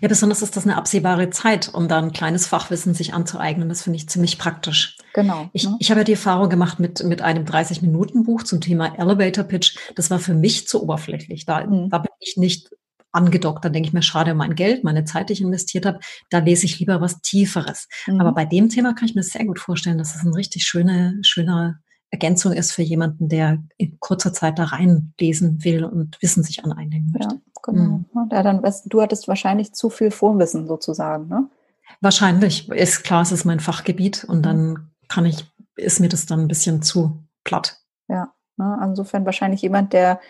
Ja, besonders ist das eine absehbare Zeit, um da ein kleines Fachwissen sich anzueignen. Das finde ich ziemlich praktisch. Genau. Ich, ne? ich habe ja die Erfahrung gemacht mit, mit einem 30-Minuten-Buch zum Thema Elevator Pitch. Das war für mich zu oberflächlich. Da, mhm. da bin ich nicht angedockt. Da denke ich mir, schade um mein Geld, meine Zeit, die ich investiert habe. Da lese ich lieber was Tieferes. Mhm. Aber bei dem Thema kann ich mir sehr gut vorstellen, dass es ein richtig schöner, schöner Ergänzung ist für jemanden, der in kurzer Zeit da reinlesen will und Wissen sich aneignen möchte. Ja, genau. Mhm. Ja, dann, du hattest wahrscheinlich zu viel Vorwissen sozusagen, ne? Wahrscheinlich. Ist klar, es ist mein Fachgebiet und dann kann ich, ist mir das dann ein bisschen zu platt. Ja, ne? insofern wahrscheinlich jemand, der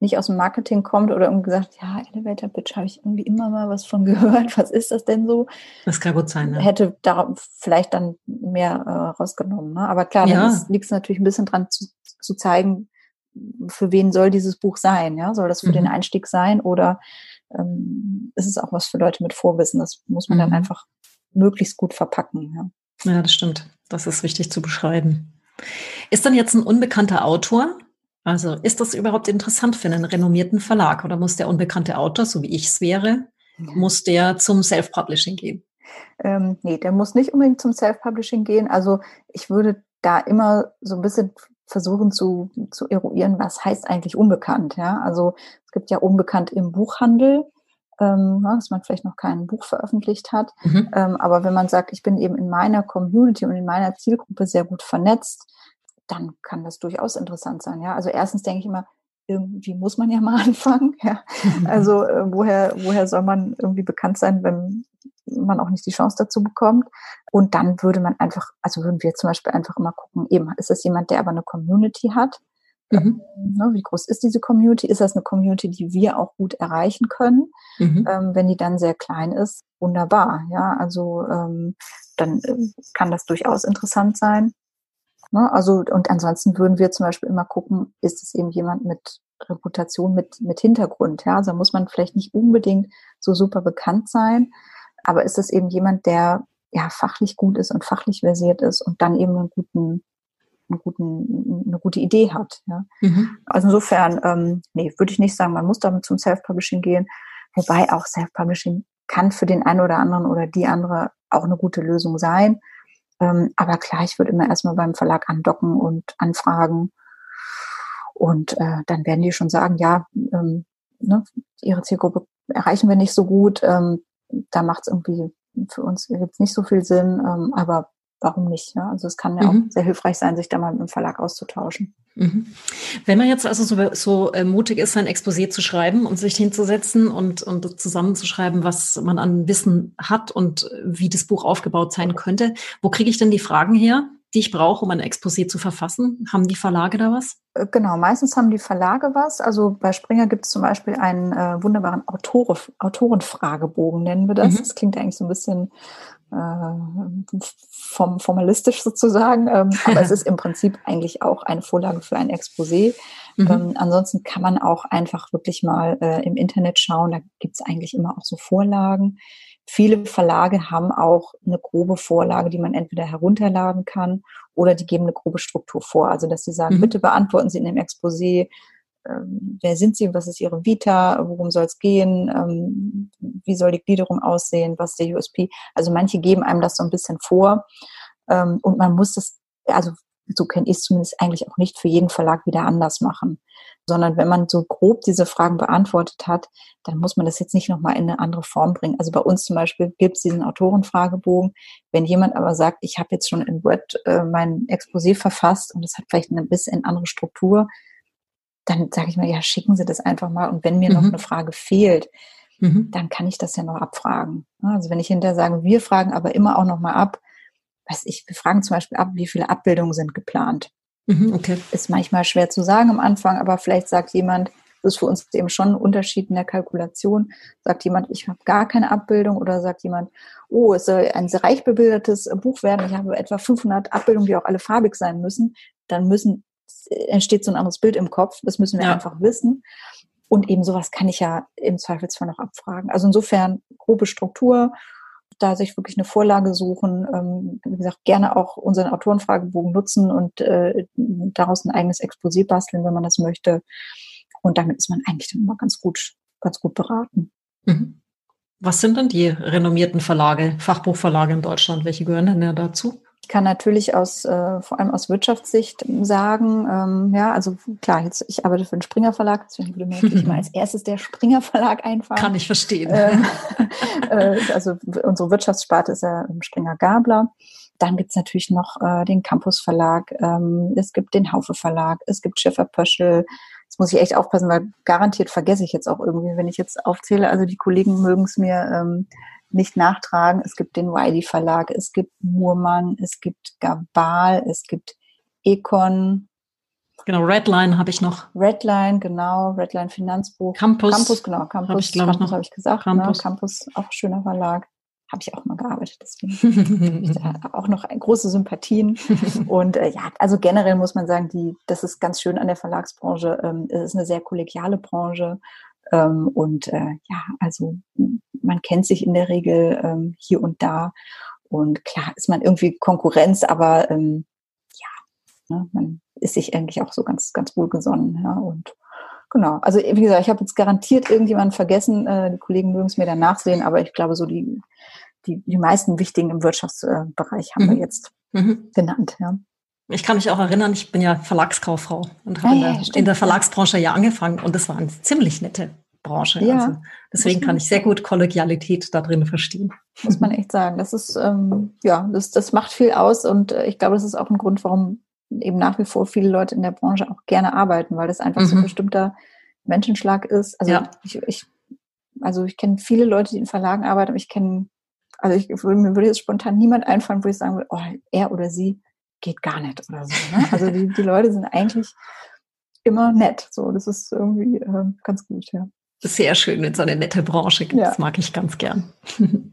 nicht aus dem Marketing kommt oder irgendwie gesagt, ja, Elevator Pitch habe ich irgendwie immer mal was von gehört. Was ist das denn so? Das kann gut sein. Ne? Hätte da vielleicht dann mehr äh, rausgenommen. Ne? Aber klar, ja. dann liegt es natürlich ein bisschen dran zu, zu zeigen, für wen soll dieses Buch sein? Ja, soll das für mhm. den Einstieg sein oder ähm, ist es auch was für Leute mit Vorwissen? Das muss man mhm. dann einfach möglichst gut verpacken. Ja. ja, das stimmt. Das ist wichtig zu beschreiben. Ist dann jetzt ein unbekannter Autor also ist das überhaupt interessant für einen renommierten Verlag oder muss der unbekannte Autor, so wie ich es wäre, muss der zum Self-Publishing gehen? Ähm, nee, der muss nicht unbedingt zum Self-Publishing gehen. Also ich würde da immer so ein bisschen versuchen zu, zu eruieren, was heißt eigentlich unbekannt. Ja? Also es gibt ja unbekannt im Buchhandel, ähm, dass man vielleicht noch kein Buch veröffentlicht hat. Mhm. Ähm, aber wenn man sagt, ich bin eben in meiner Community und in meiner Zielgruppe sehr gut vernetzt, dann kann das durchaus interessant sein. Ja, also erstens denke ich immer, irgendwie muss man ja mal anfangen. Ja. Also äh, woher, woher soll man irgendwie bekannt sein, wenn man auch nicht die Chance dazu bekommt? Und dann würde man einfach, also würden wir zum Beispiel einfach immer gucken, eben, ist das jemand, der aber eine Community hat? Mhm. Ähm, ne, wie groß ist diese Community? Ist das eine Community, die wir auch gut erreichen können? Mhm. Ähm, wenn die dann sehr klein ist, wunderbar. Ja, also ähm, dann äh, kann das durchaus interessant sein. Ne? Also, und ansonsten würden wir zum Beispiel immer gucken, ist es eben jemand mit Reputation, mit, mit Hintergrund, ja? Also muss man vielleicht nicht unbedingt so super bekannt sein, aber ist es eben jemand, der ja fachlich gut ist und fachlich versiert ist und dann eben einen guten, einen guten, eine gute Idee hat. Ja? Mhm. Also insofern, ähm, nee, würde ich nicht sagen, man muss damit zum Self-Publishing gehen, wobei auch Self-Publishing kann für den einen oder anderen oder die andere auch eine gute Lösung sein. Ähm, aber klar, ich würde immer erstmal beim Verlag andocken und anfragen. Und äh, dann werden die schon sagen, ja, ähm, ne, ihre Zielgruppe erreichen wir nicht so gut. Ähm, da macht es irgendwie für uns jetzt nicht so viel Sinn. Ähm, aber warum nicht? Ja? Also es kann ja mhm. auch sehr hilfreich sein, sich da mal mit dem Verlag auszutauschen. Mhm. Wenn man jetzt also so, so äh, mutig ist, sein Exposé zu schreiben und sich hinzusetzen und, und zusammenzuschreiben, was man an Wissen hat und wie das Buch aufgebaut sein könnte, wo kriege ich denn die Fragen her? die ich brauche, um ein Exposé zu verfassen? Haben die Verlage da was? Äh, genau, meistens haben die Verlage was. Also bei Springer gibt es zum Beispiel einen äh, wunderbaren Autore, Autorenfragebogen, nennen wir das. Mhm. Das klingt eigentlich so ein bisschen äh, vom, formalistisch sozusagen, ähm, aber es ist im Prinzip eigentlich auch eine Vorlage für ein Exposé. Mhm. Ähm, ansonsten kann man auch einfach wirklich mal äh, im Internet schauen, da gibt es eigentlich immer auch so Vorlagen. Viele Verlage haben auch eine grobe Vorlage, die man entweder herunterladen kann oder die geben eine grobe Struktur vor. Also dass sie sagen, mhm. bitte beantworten Sie in dem Exposé, ähm, wer sind Sie, was ist Ihre Vita, worum soll es gehen, ähm, wie soll die Gliederung aussehen, was ist der USP. Also manche geben einem das so ein bisschen vor ähm, und man muss das, also so kenne ich es zumindest eigentlich auch nicht für jeden Verlag wieder anders machen sondern wenn man so grob diese Fragen beantwortet hat, dann muss man das jetzt nicht nochmal in eine andere Form bringen. Also bei uns zum Beispiel gibt es diesen Autorenfragebogen. Wenn jemand aber sagt, ich habe jetzt schon in Word äh, mein Exposé verfasst und es hat vielleicht eine bisschen andere Struktur, dann sage ich mal, ja, schicken Sie das einfach mal. Und wenn mir mhm. noch eine Frage fehlt, mhm. dann kann ich das ja noch abfragen. Also wenn ich hinterher sage, wir fragen aber immer auch nochmal ab, was ich, wir fragen zum Beispiel ab, wie viele Abbildungen sind geplant. Mhm, okay. Ist manchmal schwer zu sagen am Anfang, aber vielleicht sagt jemand, das ist für uns eben schon ein Unterschied in der Kalkulation. Sagt jemand, ich habe gar keine Abbildung oder sagt jemand, oh, es soll ein sehr reich bebildertes Buch werden, ich habe etwa 500 Abbildungen, die auch alle farbig sein müssen, dann müssen, entsteht so ein anderes Bild im Kopf. Das müssen wir ja. einfach wissen. Und eben sowas kann ich ja im Zweifelsfall noch abfragen. Also insofern grobe Struktur da sich wirklich eine Vorlage suchen, ähm, wie gesagt, gerne auch unseren Autorenfragebogen nutzen und äh, daraus ein eigenes Exposé basteln, wenn man das möchte. Und damit ist man eigentlich dann immer ganz gut, ganz gut beraten. Mhm. Was sind denn die renommierten Verlage, Fachbuchverlage in Deutschland? Welche gehören denn da dazu? Ich kann natürlich aus, äh, vor allem aus Wirtschaftssicht sagen, ähm, ja, also klar, jetzt, ich arbeite für den Springer Verlag, deswegen würde mir natürlich mal als erstes der Springer Verlag einfallen. Kann ich verstehen. Ähm, äh, also unsere Wirtschaftssparte ist ja Springer Gabler. Dann gibt's natürlich noch äh, den Campus Verlag, ähm, es gibt den Haufe Verlag, es gibt Schiffer Pöschel. Jetzt muss ich echt aufpassen, weil garantiert vergesse ich jetzt auch irgendwie, wenn ich jetzt aufzähle. Also die Kollegen mögen es mir ähm, nicht nachtragen. Es gibt den Wiley Verlag, es gibt Murmann, es gibt Gabal, es gibt Econ. Genau, Redline habe ich noch. Redline, genau, Redline Finanzbuch. Campus. Campus, genau, Campus. Hab ich, Campus habe ich gesagt. Ne? Campus. Ne? Campus, auch schöner Verlag. Habe ich auch mal gearbeitet, deswegen ich da auch noch große Sympathien. Und äh, ja, also generell muss man sagen, die, das ist ganz schön an der Verlagsbranche. Ähm, es ist eine sehr kollegiale Branche. Ähm, und äh, ja, also man kennt sich in der Regel ähm, hier und da. Und klar ist man irgendwie Konkurrenz, aber ähm, ja, ne, man ist sich eigentlich auch so ganz, ganz wohlgesonnen. Ja, und genau, also wie gesagt, ich habe jetzt garantiert irgendjemanden vergessen. Äh, die Kollegen mögen es mir dann nachsehen, aber ich glaube, so die, die, die meisten wichtigen im Wirtschaftsbereich haben mhm. wir jetzt mhm. genannt. Ja. Ich kann mich auch erinnern, ich bin ja Verlagskauffrau und habe ah, in, der, ja, in der Verlagsbranche ja angefangen und das war eine ziemlich nette Branche. Ja, also deswegen kann ich sehr gut Kollegialität da drin verstehen. Muss man echt sagen. Das ist, ähm, ja, das, das macht viel aus und äh, ich glaube, das ist auch ein Grund, warum eben nach wie vor viele Leute in der Branche auch gerne arbeiten, weil das einfach mhm. so ein bestimmter Menschenschlag ist. Also ja. ich, ich, also ich kenne viele Leute, die in Verlagen arbeiten, aber ich kenne, also ich, mir würde jetzt spontan niemand einfallen, wo ich sagen würde, oh, er oder sie geht gar nicht oder so. Ne? Also die, die Leute sind eigentlich immer nett. So, das ist irgendwie äh, ganz gut, ja. Sehr schön, wenn es so eine nette Branche gibt. Ja. Das mag ich ganz gern.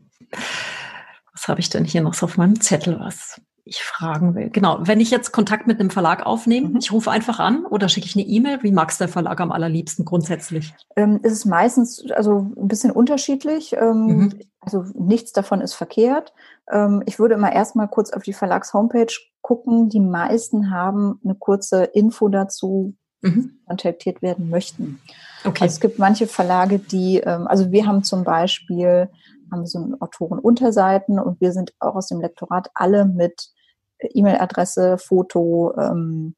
was habe ich denn hier noch so auf meinem Zettel, was ich fragen will? Genau, wenn ich jetzt Kontakt mit einem Verlag aufnehme, mhm. ich rufe einfach an oder schicke ich eine E-Mail. Wie magst der Verlag am allerliebsten grundsätzlich? Ähm, es ist meistens also ein bisschen unterschiedlich. Ähm, mhm. Also nichts davon ist verkehrt. Ähm, ich würde immer erstmal kurz auf die Verlags-Homepage gucken. Die meisten haben eine kurze Info dazu, mhm. kontaktiert werden möchten. Okay. Also es gibt manche Verlage, die, ähm, also wir haben zum Beispiel, haben so Autorenunterseiten und wir sind auch aus dem Lektorat alle mit E-Mail-Adresse, Foto ähm,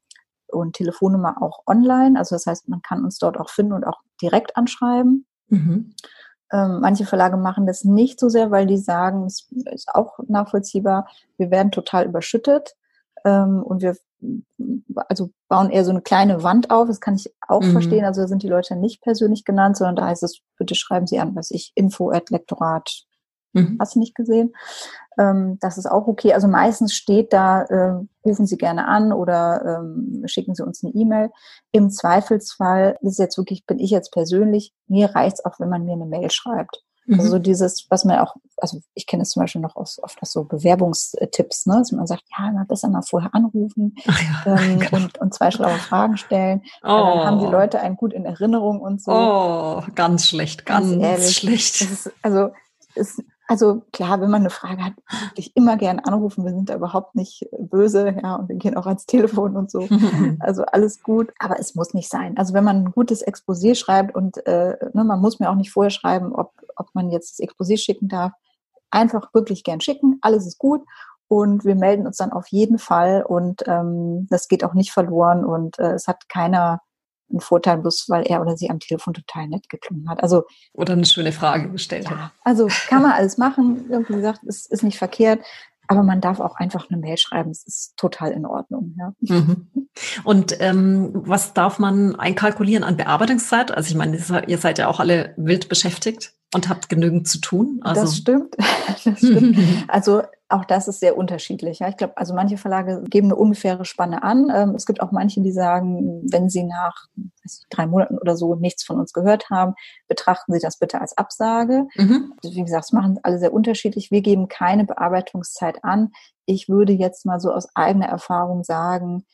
und Telefonnummer auch online. Also das heißt, man kann uns dort auch finden und auch direkt anschreiben. Mhm. Ähm, manche Verlage machen das nicht so sehr, weil die sagen, es ist auch nachvollziehbar, wir werden total überschüttet ähm, und wir also bauen eher so eine kleine Wand auf, das kann ich auch mhm. verstehen. Also da sind die Leute nicht persönlich genannt, sondern da heißt es, bitte schreiben Sie an, was ich, Info at Lektorat Mhm. Hast du nicht gesehen? Ähm, das ist auch okay. Also meistens steht da, äh, rufen Sie gerne an oder ähm, schicken Sie uns eine E-Mail. Im Zweifelsfall, das ist jetzt wirklich, bin ich jetzt persönlich, mir reicht es auch, wenn man mir eine Mail schreibt. Mhm. Also dieses, was man auch, also ich kenne es zum Beispiel noch aus oft aus so Bewerbungstipps, ne, dass man sagt, ja, mal besser mal vorher anrufen ja, ähm, genau. und, und zwei schlaue Fragen stellen. Oh. Dann haben die Leute einen gut in Erinnerung und so. Oh, ganz schlecht, ganz, ganz ehrlich, schlecht. Ist, also ist also klar, wenn man eine Frage hat, würde ich immer gerne anrufen. Wir sind da überhaupt nicht böse, ja, und wir gehen auch ans Telefon und so. Also alles gut, aber es muss nicht sein. Also wenn man ein gutes Exposé schreibt und äh, ne, man muss mir auch nicht vorher schreiben, ob, ob man jetzt das Exposé schicken darf, einfach wirklich gern schicken. Alles ist gut und wir melden uns dann auf jeden Fall und ähm, das geht auch nicht verloren und äh, es hat keiner ein Vorteil, bloß weil er oder sie am Telefon total nett geklungen hat. Also oder eine schöne Frage gestellt ja, hat. Also kann man alles machen. Wie gesagt, es ist nicht verkehrt. Aber man darf auch einfach eine Mail schreiben. Es ist total in Ordnung. Ja. Mhm. Und ähm, was darf man einkalkulieren an Bearbeitungszeit? Also ich meine, ihr seid ja auch alle wild beschäftigt und habt genügend zu tun. Also. Das stimmt. Das stimmt. also auch das ist sehr unterschiedlich. Ja. Ich glaube, also manche Verlage geben eine ungefähre Spanne an. Ähm, es gibt auch manche, die sagen, wenn sie nach nicht, drei Monaten oder so nichts von uns gehört haben, betrachten Sie das bitte als Absage. Mhm. Wie gesagt, es machen alle sehr unterschiedlich. Wir geben keine Bearbeitungszeit an. Ich würde jetzt mal so aus eigener Erfahrung sagen,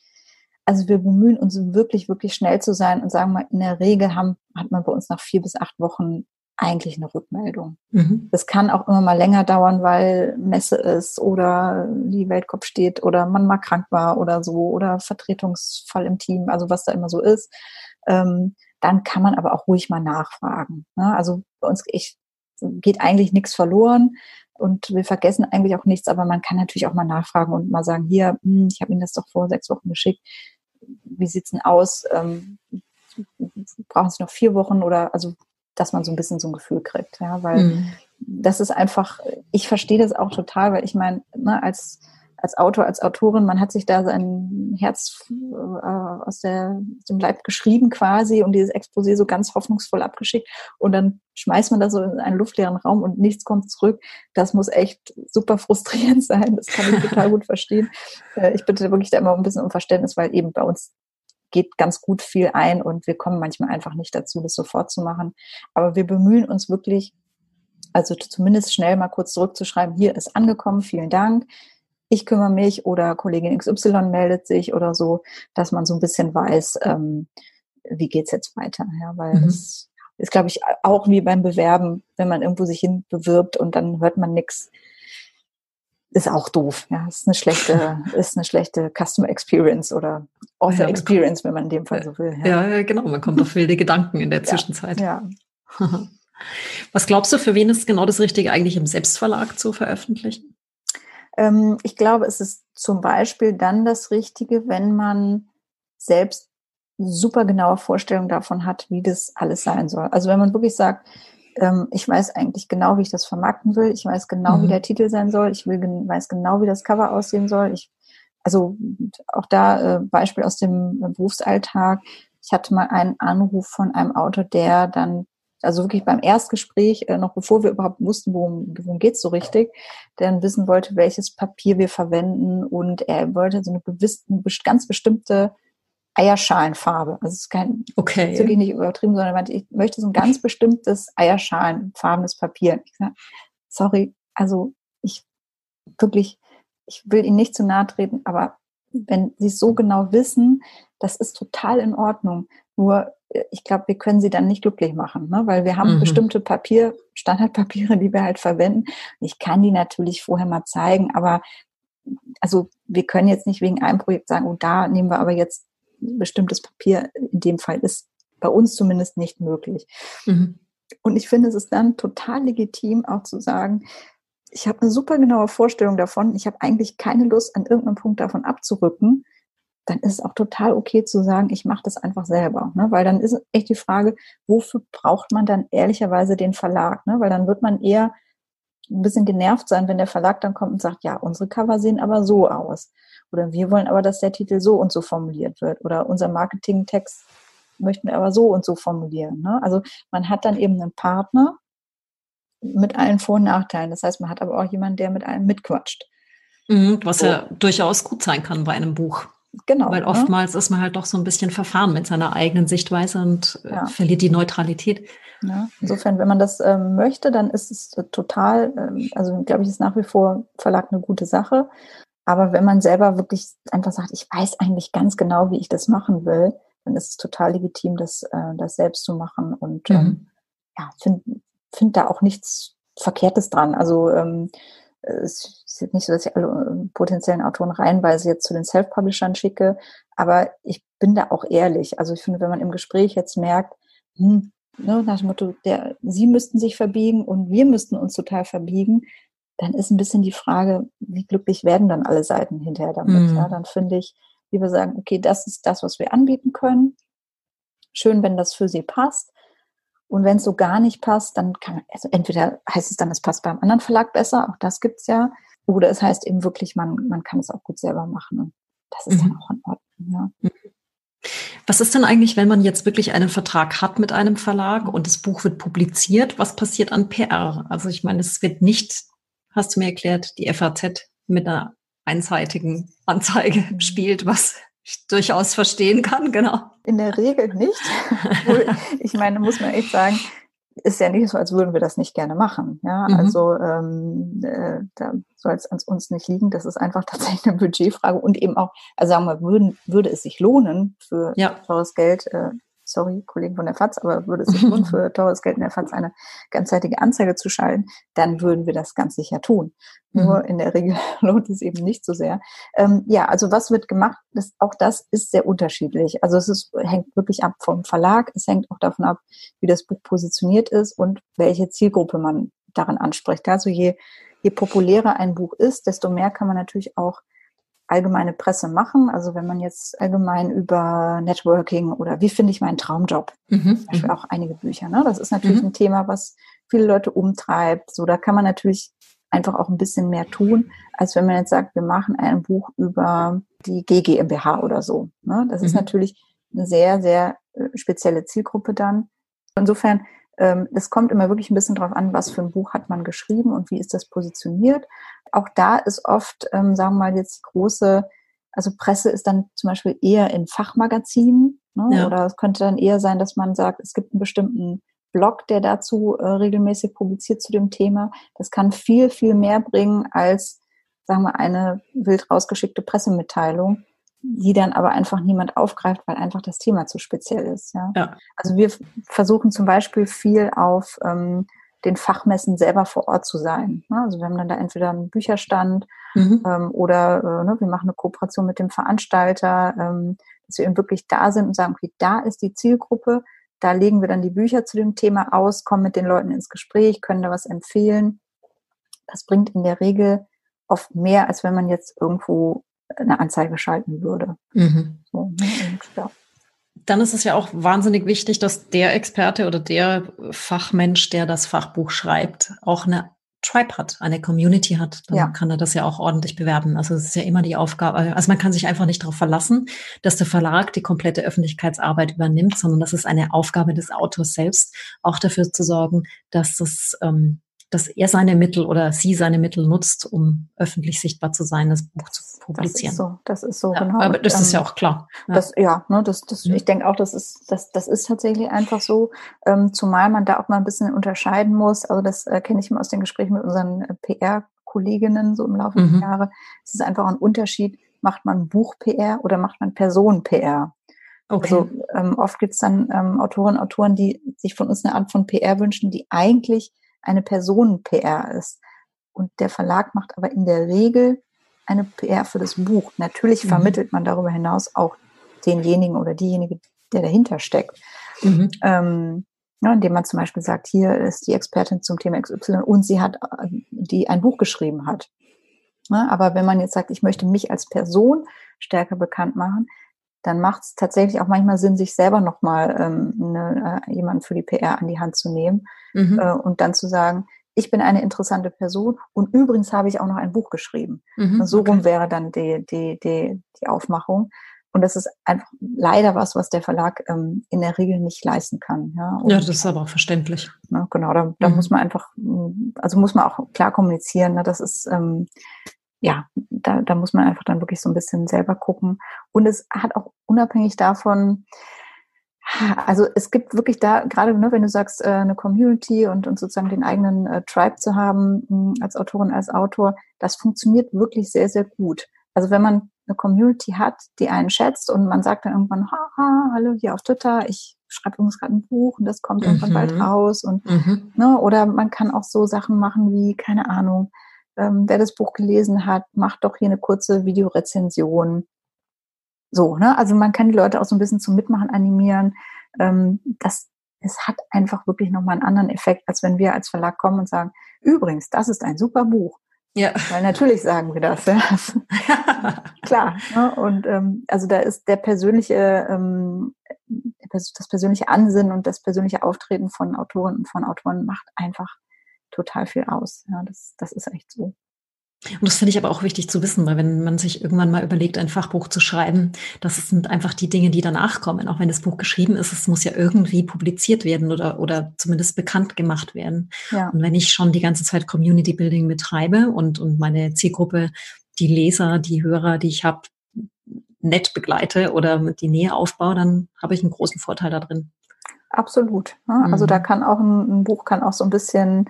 also wir bemühen uns wirklich, wirklich schnell zu sein und sagen mal, in der Regel haben, hat man bei uns nach vier bis acht Wochen eigentlich eine Rückmeldung. Mhm. Das kann auch immer mal länger dauern, weil Messe ist oder die Weltkopf steht oder man mal krank war oder so oder Vertretungsfall im Team, also was da immer so ist. Ähm, dann kann man aber auch ruhig mal nachfragen. Ne? Also bei uns ich, geht eigentlich nichts verloren und wir vergessen eigentlich auch nichts, aber man kann natürlich auch mal nachfragen und mal sagen, hier, hm, ich habe Ihnen das doch vor sechs Wochen geschickt. Wie sieht's denn aus? Ähm, brauchen Sie noch vier Wochen oder also dass man so ein bisschen so ein Gefühl kriegt, ja, weil mhm. das ist einfach, ich verstehe das auch total, weil ich meine, ne, als als Autor, als Autorin, man hat sich da sein Herz äh, aus, der, aus dem Leib geschrieben quasi und dieses Exposé so ganz hoffnungsvoll abgeschickt und dann schmeißt man das so in einen luftleeren Raum und nichts kommt zurück. Das muss echt super frustrierend sein. Das kann ich total gut verstehen. Äh, ich bitte wirklich da immer ein bisschen um Verständnis, weil eben bei uns geht ganz gut viel ein und wir kommen manchmal einfach nicht dazu, das sofort zu machen. Aber wir bemühen uns wirklich, also zumindest schnell mal kurz zurückzuschreiben, hier ist angekommen, vielen Dank. Ich kümmere mich oder Kollegin XY meldet sich oder so, dass man so ein bisschen weiß, ähm, wie geht's jetzt weiter. Ja, weil mhm. das ist, glaube ich, auch wie beim Bewerben, wenn man irgendwo sich hin bewirbt und dann hört man nichts, ist auch doof. Ja, ist eine schlechte, ist eine schlechte Customer Experience oder Author ja, Experience, wenn man in dem Fall so will. Ja, ja genau. Man kommt auf wilde Gedanken in der Zwischenzeit. Ja. Was glaubst du, für wen ist genau das Richtige, eigentlich im Selbstverlag zu veröffentlichen? Ähm, ich glaube, es ist zum Beispiel dann das Richtige, wenn man selbst super genaue Vorstellungen davon hat, wie das alles sein soll. Also wenn man wirklich sagt, ähm, ich weiß eigentlich genau, wie ich das vermarkten will. Ich weiß genau, mhm. wie der Titel sein soll. Ich will, weiß genau, wie das Cover aussehen soll. Ich, also auch da äh, Beispiel aus dem Berufsalltag. Ich hatte mal einen Anruf von einem Autor, der dann also wirklich beim Erstgespräch, äh, noch bevor wir überhaupt wussten, worum, worum geht's so richtig, der dann wissen wollte, welches Papier wir verwenden und er wollte so eine gewisse, ganz bestimmte Eierschalenfarbe. Also es ist kein, okay. wirklich nicht übertrieben, sondern ich möchte so ein ganz bestimmtes Eierschalenfarbenes Papier. Ich sage, sorry, also ich wirklich, ich will Ihnen nicht zu nahe treten, aber wenn Sie es so genau wissen, das ist total in Ordnung. Nur äh, ich glaube, wir können sie dann nicht glücklich machen, ne? weil wir haben mhm. bestimmte Papier, Standardpapiere, die wir halt verwenden. Ich kann die natürlich vorher mal zeigen, aber also wir können jetzt nicht wegen einem Projekt sagen, oh, da nehmen wir aber jetzt bestimmtes Papier in dem Fall ist bei uns zumindest nicht möglich. Mhm. Und ich finde, es ist dann total legitim, auch zu sagen, ich habe eine super genaue Vorstellung davon, ich habe eigentlich keine Lust, an irgendeinem Punkt davon abzurücken. dann ist es auch total okay zu sagen, ich mache das einfach selber. Ne? Weil dann ist echt die Frage, wofür braucht man dann ehrlicherweise den Verlag? Ne? Weil dann wird man eher ein bisschen genervt sein, wenn der Verlag dann kommt und sagt, ja, unsere Cover sehen aber so aus. Oder wir wollen aber, dass der Titel so und so formuliert wird. Oder unser Marketingtext möchten wir aber so und so formulieren. Ne? Also man hat dann eben einen Partner mit allen Vor- und Nachteilen. Das heißt, man hat aber auch jemanden, der mit einem mitquatscht. Mhm, was so. ja durchaus gut sein kann bei einem Buch. Genau. Weil ne? oftmals ne? ist man halt doch so ein bisschen verfahren mit seiner eigenen Sichtweise und äh, ja. verliert die Neutralität. Ja, insofern, wenn man das ähm, möchte, dann ist es total, ähm, also glaube ich, ist nach wie vor Verlag eine gute Sache. Aber wenn man selber wirklich einfach sagt, ich weiß eigentlich ganz genau, wie ich das machen will, dann ist es total legitim, das, äh, das selbst zu machen. Und ähm, mhm. ja, finde find da auch nichts Verkehrtes dran. Also ähm, es ist nicht so, dass ich alle äh, potenziellen Autoren reihenweise jetzt zu den Self-Publishern schicke, aber ich bin da auch ehrlich. Also ich finde, wenn man im Gespräch jetzt merkt, hm, ne, nach dem Motto, der, sie müssten sich verbiegen und wir müssten uns total verbiegen, dann ist ein bisschen die Frage, wie glücklich werden dann alle Seiten hinterher damit. Mhm. Ja, dann finde ich, lieber sagen, okay, das ist das, was wir anbieten können. Schön, wenn das für sie passt. Und wenn es so gar nicht passt, dann kann, also entweder heißt es dann, es passt beim anderen Verlag besser, auch das gibt's ja, oder es heißt eben wirklich, man, man kann es auch gut selber machen. Und das ist mhm. dann auch in Ordnung, ja. Was ist denn eigentlich, wenn man jetzt wirklich einen Vertrag hat mit einem Verlag und das Buch wird publiziert? Was passiert an PR? Also ich meine, es wird nicht, hast du mir erklärt, die FAZ mit einer einseitigen Anzeige mhm. spielt, was ich durchaus verstehen kann, genau. In der Regel nicht. ich meine, muss man echt sagen, ist ja nicht so, als würden wir das nicht gerne machen. Ja, mhm. also ähm, äh, da soll es an uns nicht liegen. Das ist einfach tatsächlich eine Budgetfrage und eben auch, also sagen wir, würden, würde es sich lohnen für ja. teures Geld, äh, sorry, Kollegen von der FAZ, aber würde es sich lohnen, für teures Geld in der FAZ eine ganzseitige Anzeige zu schalten, dann würden wir das ganz sicher tun. Mhm. Nur in der Regel lohnt es eben nicht so sehr. Ähm, ja, also was wird gemacht? Das, auch das ist sehr unterschiedlich. Also es ist, hängt wirklich ab vom Verlag. Es hängt auch davon ab, wie das Buch positioniert ist und welche Zielgruppe man daran anspricht. Also je, je populärer ein Buch ist, desto mehr kann man natürlich auch allgemeine Presse machen. Also wenn man jetzt allgemein über Networking oder wie finde ich meinen Traumjob, mhm. zum Beispiel mhm. auch einige Bücher. Ne? Das ist natürlich mhm. ein Thema, was viele Leute umtreibt. So, da kann man natürlich einfach auch ein bisschen mehr tun, als wenn man jetzt sagt, wir machen ein Buch über die GGMBH oder so. Ne? Das mhm. ist natürlich eine sehr, sehr äh, spezielle Zielgruppe dann. Insofern, ähm, das kommt immer wirklich ein bisschen drauf an, was für ein Buch hat man geschrieben und wie ist das positioniert auch da ist oft, ähm, sagen wir mal, jetzt die große, also Presse ist dann zum Beispiel eher in Fachmagazinen. Ne? Ja. Oder es könnte dann eher sein, dass man sagt, es gibt einen bestimmten Blog, der dazu äh, regelmäßig publiziert zu dem Thema. Das kann viel, viel mehr bringen als, sagen wir, eine wild rausgeschickte Pressemitteilung, die dann aber einfach niemand aufgreift, weil einfach das Thema zu speziell ist. Ja? ja. Also wir versuchen zum Beispiel viel auf ähm, den Fachmessen selber vor Ort zu sein. Ne? Also wir haben dann da entweder einen Bücherstand mhm. ähm, oder äh, ne, wir machen eine Kooperation mit dem Veranstalter, ähm, dass wir eben wirklich da sind und sagen, okay, da ist die Zielgruppe, da legen wir dann die Bücher zu dem Thema aus, kommen mit den Leuten ins Gespräch, können da was empfehlen. Das bringt in der Regel oft mehr, als wenn man jetzt irgendwo eine Anzeige schalten würde. Mhm. So, ne? und, ja dann ist es ja auch wahnsinnig wichtig, dass der Experte oder der Fachmensch, der das Fachbuch schreibt, auch eine Tribe hat, eine Community hat, dann ja. kann er das ja auch ordentlich bewerben. Also es ist ja immer die Aufgabe, also man kann sich einfach nicht darauf verlassen, dass der Verlag die komplette Öffentlichkeitsarbeit übernimmt, sondern das ist eine Aufgabe des Autors selbst, auch dafür zu sorgen, dass das ähm, dass er seine Mittel oder sie seine Mittel nutzt, um öffentlich sichtbar zu sein, das Buch zu publizieren. Das ist so, das ist so ja, genau. Aber das ist ja ähm, auch klar. Ja, das, ja ne, das, das, mhm. ich denke auch, das ist, das, das ist tatsächlich einfach so, ähm, zumal man da auch mal ein bisschen unterscheiden muss. Also das äh, kenne ich immer aus den Gesprächen mit unseren äh, PR-Kolleginnen so im Laufe mhm. der Jahre. Es ist einfach ein Unterschied, macht man Buch-PR oder macht man Person-PR? Okay. Also ähm, oft gibt es dann ähm, Autorinnen und Autoren, die sich von uns eine Art von PR wünschen, die eigentlich eine Personen-PR ist. Und der Verlag macht aber in der Regel eine PR für das Buch. Natürlich mhm. vermittelt man darüber hinaus auch denjenigen oder diejenige, der dahinter steckt. Mhm. Ähm, ja, indem man zum Beispiel sagt, hier ist die Expertin zum Thema XY und sie hat, die ein Buch geschrieben hat. Ne? Aber wenn man jetzt sagt, ich möchte mich als Person stärker bekannt machen, dann macht es tatsächlich auch manchmal Sinn, sich selber nochmal ähm, ne, äh, jemanden für die PR an die Hand zu nehmen mhm. äh, und dann zu sagen, ich bin eine interessante Person und übrigens habe ich auch noch ein Buch geschrieben. Mhm, so okay. rum wäre dann die, die, die, die Aufmachung. Und das ist einfach leider was, was der Verlag ähm, in der Regel nicht leisten kann. Ja, und, ja das ist aber auch verständlich. Ne, genau, da, da mhm. muss man einfach, also muss man auch klar kommunizieren. Ne, das ist, ähm, ja, da, da muss man einfach dann wirklich so ein bisschen selber gucken. Und es hat auch unabhängig davon, also es gibt wirklich da, gerade ne, wenn du sagst, äh, eine Community und, und sozusagen den eigenen äh, Tribe zu haben mh, hm, als Autorin, als Autor, das funktioniert wirklich sehr, sehr gut. Also wenn man eine Community hat, die einen schätzt und man sagt dann irgendwann, haha, hallo hier auf Twitter, ich schreibe übrigens gerade ein Buch und das kommt irgendwann mhm. bald raus und mhm. ne, oder man kann auch so Sachen machen wie, keine Ahnung, ähm, wer das Buch gelesen hat, macht doch hier eine kurze Videorezension so, ne? Also man kann die Leute auch so ein bisschen zum Mitmachen animieren. Ähm, das, es hat einfach wirklich nochmal einen anderen Effekt, als wenn wir als Verlag kommen und sagen, übrigens, das ist ein super Buch. Ja. Weil natürlich sagen wir das, ja. Klar. Ne? Und ähm, also da ist der persönliche, ähm, das persönliche Ansinnen und das persönliche Auftreten von Autoren und von Autoren macht einfach total viel aus. Ja, das, das ist echt so. Und das finde ich aber auch wichtig zu wissen, weil wenn man sich irgendwann mal überlegt, ein Fachbuch zu schreiben, das sind einfach die Dinge, die danach kommen. Auch wenn das Buch geschrieben ist, es muss ja irgendwie publiziert werden oder, oder zumindest bekannt gemacht werden. Ja. Und wenn ich schon die ganze Zeit Community Building betreibe und, und meine Zielgruppe, die Leser, die Hörer, die ich habe, nett begleite oder die Nähe aufbaue, dann habe ich einen großen Vorteil da drin. Absolut. Also mhm. da kann auch ein, ein Buch kann auch so ein bisschen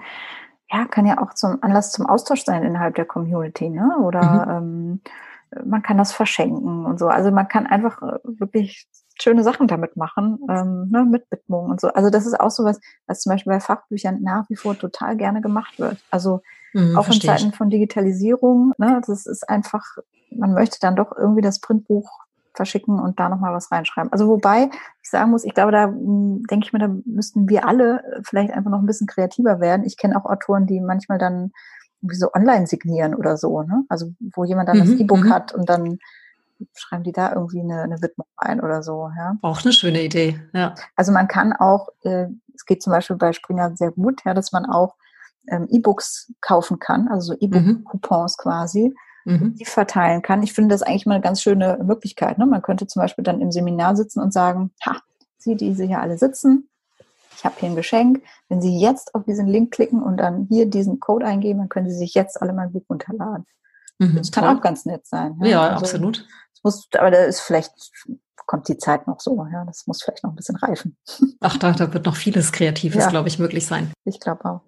ja, kann ja auch zum Anlass zum Austausch sein innerhalb der Community, ne? Oder mhm. ähm, man kann das verschenken und so. Also man kann einfach äh, wirklich schöne Sachen damit machen, ähm, ne, mit Widmung und so. Also das ist auch so was, was zum Beispiel bei Fachbüchern nach wie vor total gerne gemacht wird. Also mhm, auch in Zeiten von Digitalisierung, ne, das ist einfach, man möchte dann doch irgendwie das Printbuch verschicken und da nochmal was reinschreiben. Also wobei ich sagen muss, ich glaube, da hm, denke ich mir, da müssten wir alle äh, vielleicht einfach noch ein bisschen kreativer werden. Ich kenne auch Autoren, die manchmal dann irgendwie so online signieren oder so, ne? Also wo jemand dann mhm, das E-Book mhm. hat und dann schreiben die da irgendwie eine, eine Widmung ein oder so, ja. Auch eine schöne Idee, ja. Also man kann auch, äh, es geht zum Beispiel bei Springer sehr gut, ja, dass man auch ähm, E-Books kaufen kann, also so E-Book-Coupons mhm. quasi mhm. die verteilen kann. Ich finde das eigentlich mal eine ganz schöne Möglichkeit. Ne? Man könnte zum Beispiel dann im Seminar sitzen und sagen, ha, Sie, die Sie hier alle sitzen, ich habe hier ein Geschenk. Wenn Sie jetzt auf diesen Link klicken und dann hier diesen Code eingeben, dann können Sie sich jetzt alle mein Buch runterladen. Mhm, das kann toll. auch ganz nett sein. Ja, ja also, absolut. Muss, aber da ist vielleicht kommt die Zeit noch so. Ja, das muss vielleicht noch ein bisschen reifen. Ach, da, da wird noch vieles Kreatives, ja. glaube ich, möglich sein. Ich glaube auch.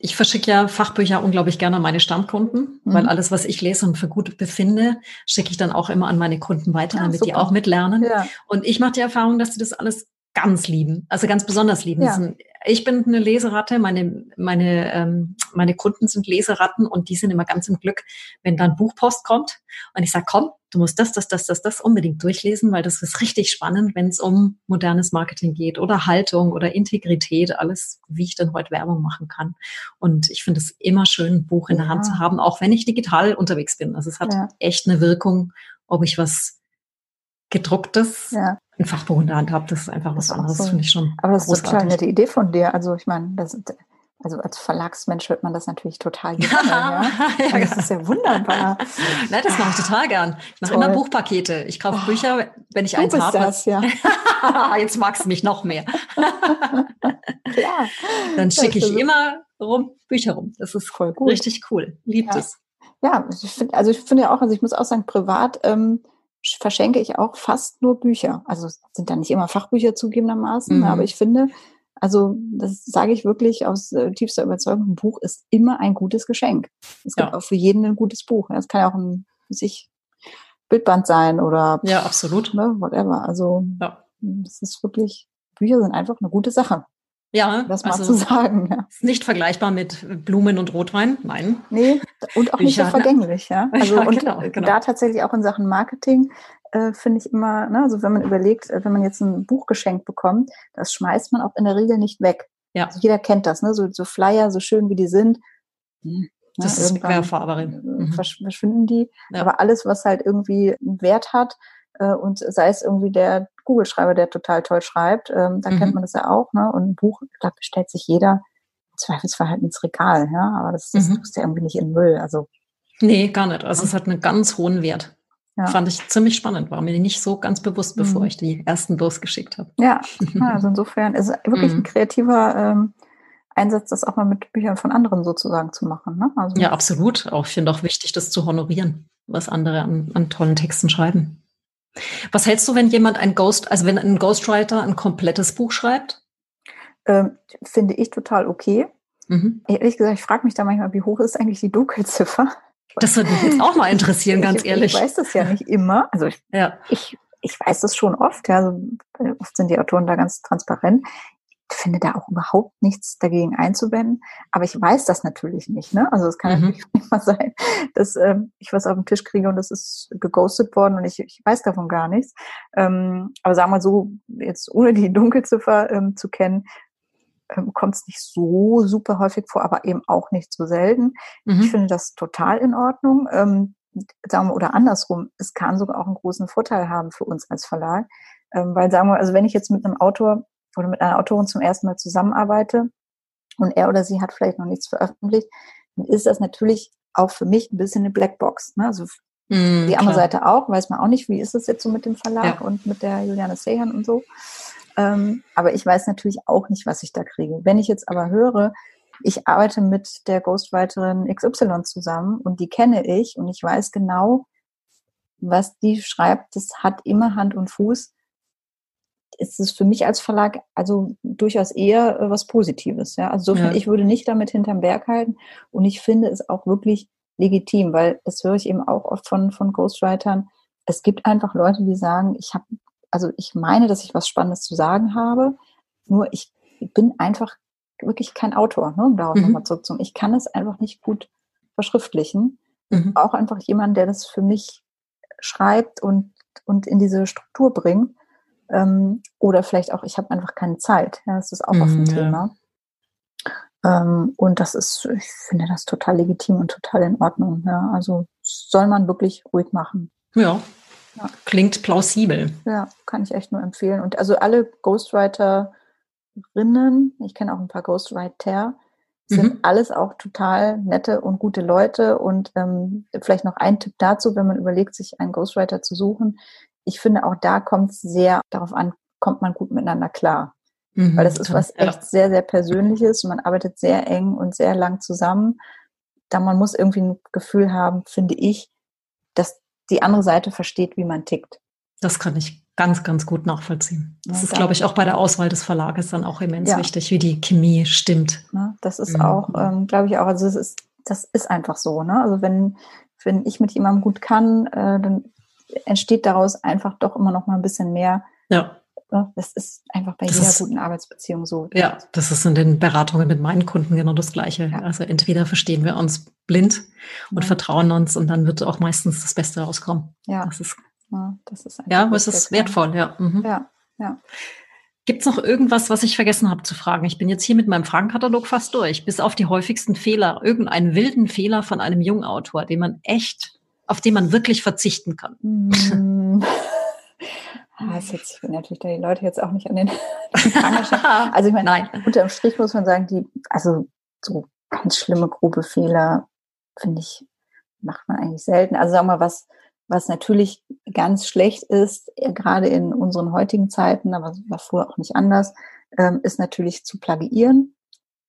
Ich verschicke ja Fachbücher unglaublich gerne an meine Stammkunden, mhm. weil alles, was ich lese und für gut befinde, schicke ich dann auch immer an meine Kunden weiter, ja, damit super. die auch mitlernen. Ja. Und ich mache die Erfahrung, dass sie das alles ganz lieben, also ganz besonders lieben. Ja. Ich bin eine Leseratte, meine, meine, ähm, meine Kunden sind Leseratten und die sind immer ganz im Glück, wenn dann Buchpost kommt und ich sage, komm, du musst das, das, das, das, das unbedingt durchlesen, weil das ist richtig spannend, wenn es um modernes Marketing geht oder Haltung oder Integrität, alles, wie ich dann heute Werbung machen kann. Und ich finde es immer schön, ein Buch in der Hand zu haben, auch wenn ich digital unterwegs bin. Also es hat ja. echt eine Wirkung, ob ich was gedrucktes ja ein Fachbuch in der Hand habe. Das ist einfach was anderes, so. finde ich schon. Aber das großartig. ist total nette Idee von dir. Also ich meine, das, also als Verlagsmensch hört man das natürlich total gerne. ja? ja, das ist ja wunderbar. Nein, das mache ich total gern. Ich mache immer Buchpakete. Ich kaufe oh, Bücher, wenn ich eins habe. Das, ja. Jetzt magst du mich noch mehr. Klar. Dann schicke ich immer rum Bücher rum. Das ist voll gut. richtig cool. Liebt ja. es. Ja, ich find, also ich finde ja auch, also ich muss auch sagen, privat ähm, verschenke ich auch fast nur Bücher. Also sind da nicht immer Fachbücher zugegebenermaßen, mhm. aber ich finde, also das sage ich wirklich aus äh, tiefster Überzeugung, ein Buch ist immer ein gutes Geschenk. Es gibt ja. auch für jeden ein gutes Buch. Es kann ja auch ein sich Bildband sein oder ja absolut ne, whatever. Also ja. es ist wirklich Bücher sind einfach eine gute Sache. Ja, das mal also zu sagen. Ja. Ist nicht vergleichbar mit Blumen und Rotwein, nein. Nee, und auch nicht so vergänglich, ja. Also ja, und genau, genau. da tatsächlich auch in Sachen Marketing äh, finde ich immer, ne, also wenn man überlegt, äh, wenn man jetzt ein Buch geschenkt bekommt, das schmeißt man auch in der Regel nicht weg. Ja. Also jeder kennt das, ne? So, so Flyer, so schön wie die sind, hm, Das ne? ist Irgendwann Querfahrerin. Mhm. versch- verschwinden die. Ja. Aber alles, was halt irgendwie einen Wert hat, äh, und sei es irgendwie der Google-Schreiber, der total toll schreibt, ähm, da Mhm. kennt man das ja auch, ne? Und ein Buch, glaube, bestellt sich jeder Zweifelsfall halt ins Regal, ja. Aber das, das Mhm. tust du ja irgendwie nicht in den Müll. Also Nee, gar nicht. Also es hat einen ganz hohen Wert. Ja. Fand ich ziemlich spannend, war mir nicht so ganz bewusst, bevor Mhm. ich die ersten losgeschickt habe. ja, ja, also insofern ist es wirklich Mhm. ein kreativer ähm, Einsatz, das auch mal mit Büchern von anderen sozusagen zu machen. Ne? Also Ja, absolut. Auch ich finde auch wichtig, das zu honorieren, was andere an, an tollen Texten schreiben. Was hältst du, wenn jemand ein Ghost, also wenn ein Ghostwriter ein komplettes Buch schreibt? Ähm, finde ich total okay. Mhm. Ehrlich gesagt, ich frage mich da manchmal, wie hoch ist eigentlich die Dunkelziffer? Das würde mich jetzt auch mal interessieren, ganz ich, ehrlich. Ich weiß das ja nicht immer. Also ich, Ja. ich, ich weiß das schon oft. Ja, also äh, oft sind die Autoren da ganz transparent. Ich finde da auch überhaupt nichts dagegen einzuwenden. Aber ich weiß das natürlich nicht. Ne? Also es kann Mhm. natürlich nicht mal sein, dass ähm, ich was auf den Tisch kriege und das ist geghostet worden und ich, ich weiß davon gar nichts. Ähm, aber sagen wir so, jetzt ohne die Dunkelziffer ähm, zu kennen, ähm, kommt es nicht so super häufig vor, aber eben auch nicht so selten. Ich Mhm. finde das total in Ordnung. Ähm, sagen wir, oder andersrum, es kann sogar auch einen großen Vorteil haben für uns als Verlag. Ähm, weil sagen wir, also wenn ich jetzt mit einem Autor oder mit einer Autorin zum ersten Mal zusammenarbeite und er oder sie hat vielleicht noch nichts veröffentlicht, dann ist das natürlich auch für mich ein bisschen eine Blackbox. Ne? Also Mhm, die andere klar. Seite auch, weiß man auch nicht, wie ist es jetzt so mit dem Verlag Ja. und mit der Juliane Sehan und so. Ähm, aber ich weiß natürlich auch nicht, was ich da kriege. Wenn ich jetzt aber höre, ich arbeite mit der Ghostwriterin XY zusammen und die kenne ich und ich weiß genau, was die schreibt, das hat immer Hand und Fuß, ist es für mich als Verlag also durchaus eher äh, was Positives. Ja? Also Ja. ich würde nicht damit hinterm Berg halten und ich finde es auch wirklich legitim, weil das höre ich eben auch oft von, von Ghostwritern. Es gibt einfach Leute, die sagen, ich habe, also ich meine, dass ich was Spannendes zu sagen habe, nur ich bin einfach wirklich kein Autor, ne, um darauf Mhm. nochmal zurückzukommen. Ich kann es einfach nicht gut verschriftlichen. Mhm. Auch einfach jemand, der das für mich schreibt und, und in diese Struktur bringt. Ähm, oder vielleicht auch, ich habe einfach keine Zeit. Ja, das ist auch oft ein Mhm, ja. Thema. Ähm, und das ist, ich finde das total legitim und total in Ordnung. Ja, also soll man wirklich ruhig machen. Ja. Ja. Klingt plausibel. Ja, kann ich echt nur empfehlen. Und also alle Ghostwriterinnen, ich kenne auch ein paar Ghostwriter, sind Mhm. alles auch total nette und gute Leute. Und ähm, vielleicht noch ein Tipp dazu, wenn man überlegt, sich einen Ghostwriter zu suchen. Ich finde, auch da kommt es sehr darauf an, kommt man gut miteinander klar. Mhm, Weil das ist was ja. echt sehr, sehr Persönliches. Man arbeitet sehr eng und sehr lang zusammen. Da man muss irgendwie ein Gefühl haben, finde ich, dass die andere Seite versteht, wie man tickt. Das kann ich ganz, ganz gut nachvollziehen. Das Ja, ist, glaube ich, auch bei der Auswahl des Verlages dann auch immens Ja. wichtig, wie die Chemie stimmt. Ne? Das ist Mhm. auch, ähm, glaube ich auch, also es ist, das ist einfach so. Ne? Also wenn, wenn ich mit jemandem gut kann, äh, dann entsteht daraus einfach doch immer noch mal ein bisschen mehr. Ja? Das ist einfach bei Das jeder ist- guten Arbeitsbeziehung so. ja, das ist in den Beratungen mit meinen Kunden genau das Gleiche. Ja. Also entweder verstehen wir uns blind und Ja. vertrauen uns und dann wird auch meistens das Beste rauskommen. Ja, Das ist, ne? das ist ja, aber es ist wertvoll, ja. Mhm. Ja, ja. Gibt es noch irgendwas, was ich vergessen habe zu fragen? Ich bin jetzt hier mit meinem Fragenkatalog fast durch, bis auf die häufigsten Fehler, irgendeinen wilden Fehler von einem jungen Autor, den man echt, auf den man wirklich verzichten kann. Mm. Ah, ist jetzt, ich will natürlich da die Leute jetzt auch nicht an den. Also ich meine, Nein. unterm Strich muss man sagen, die, also so ganz schlimme, grobe Fehler, finde ich, macht man eigentlich selten. Also sagen wir mal, was, was natürlich ganz schlecht ist, äh, gerade in unseren heutigen Zeiten, aber es war früher auch nicht anders, ähm, ist natürlich zu plagiieren.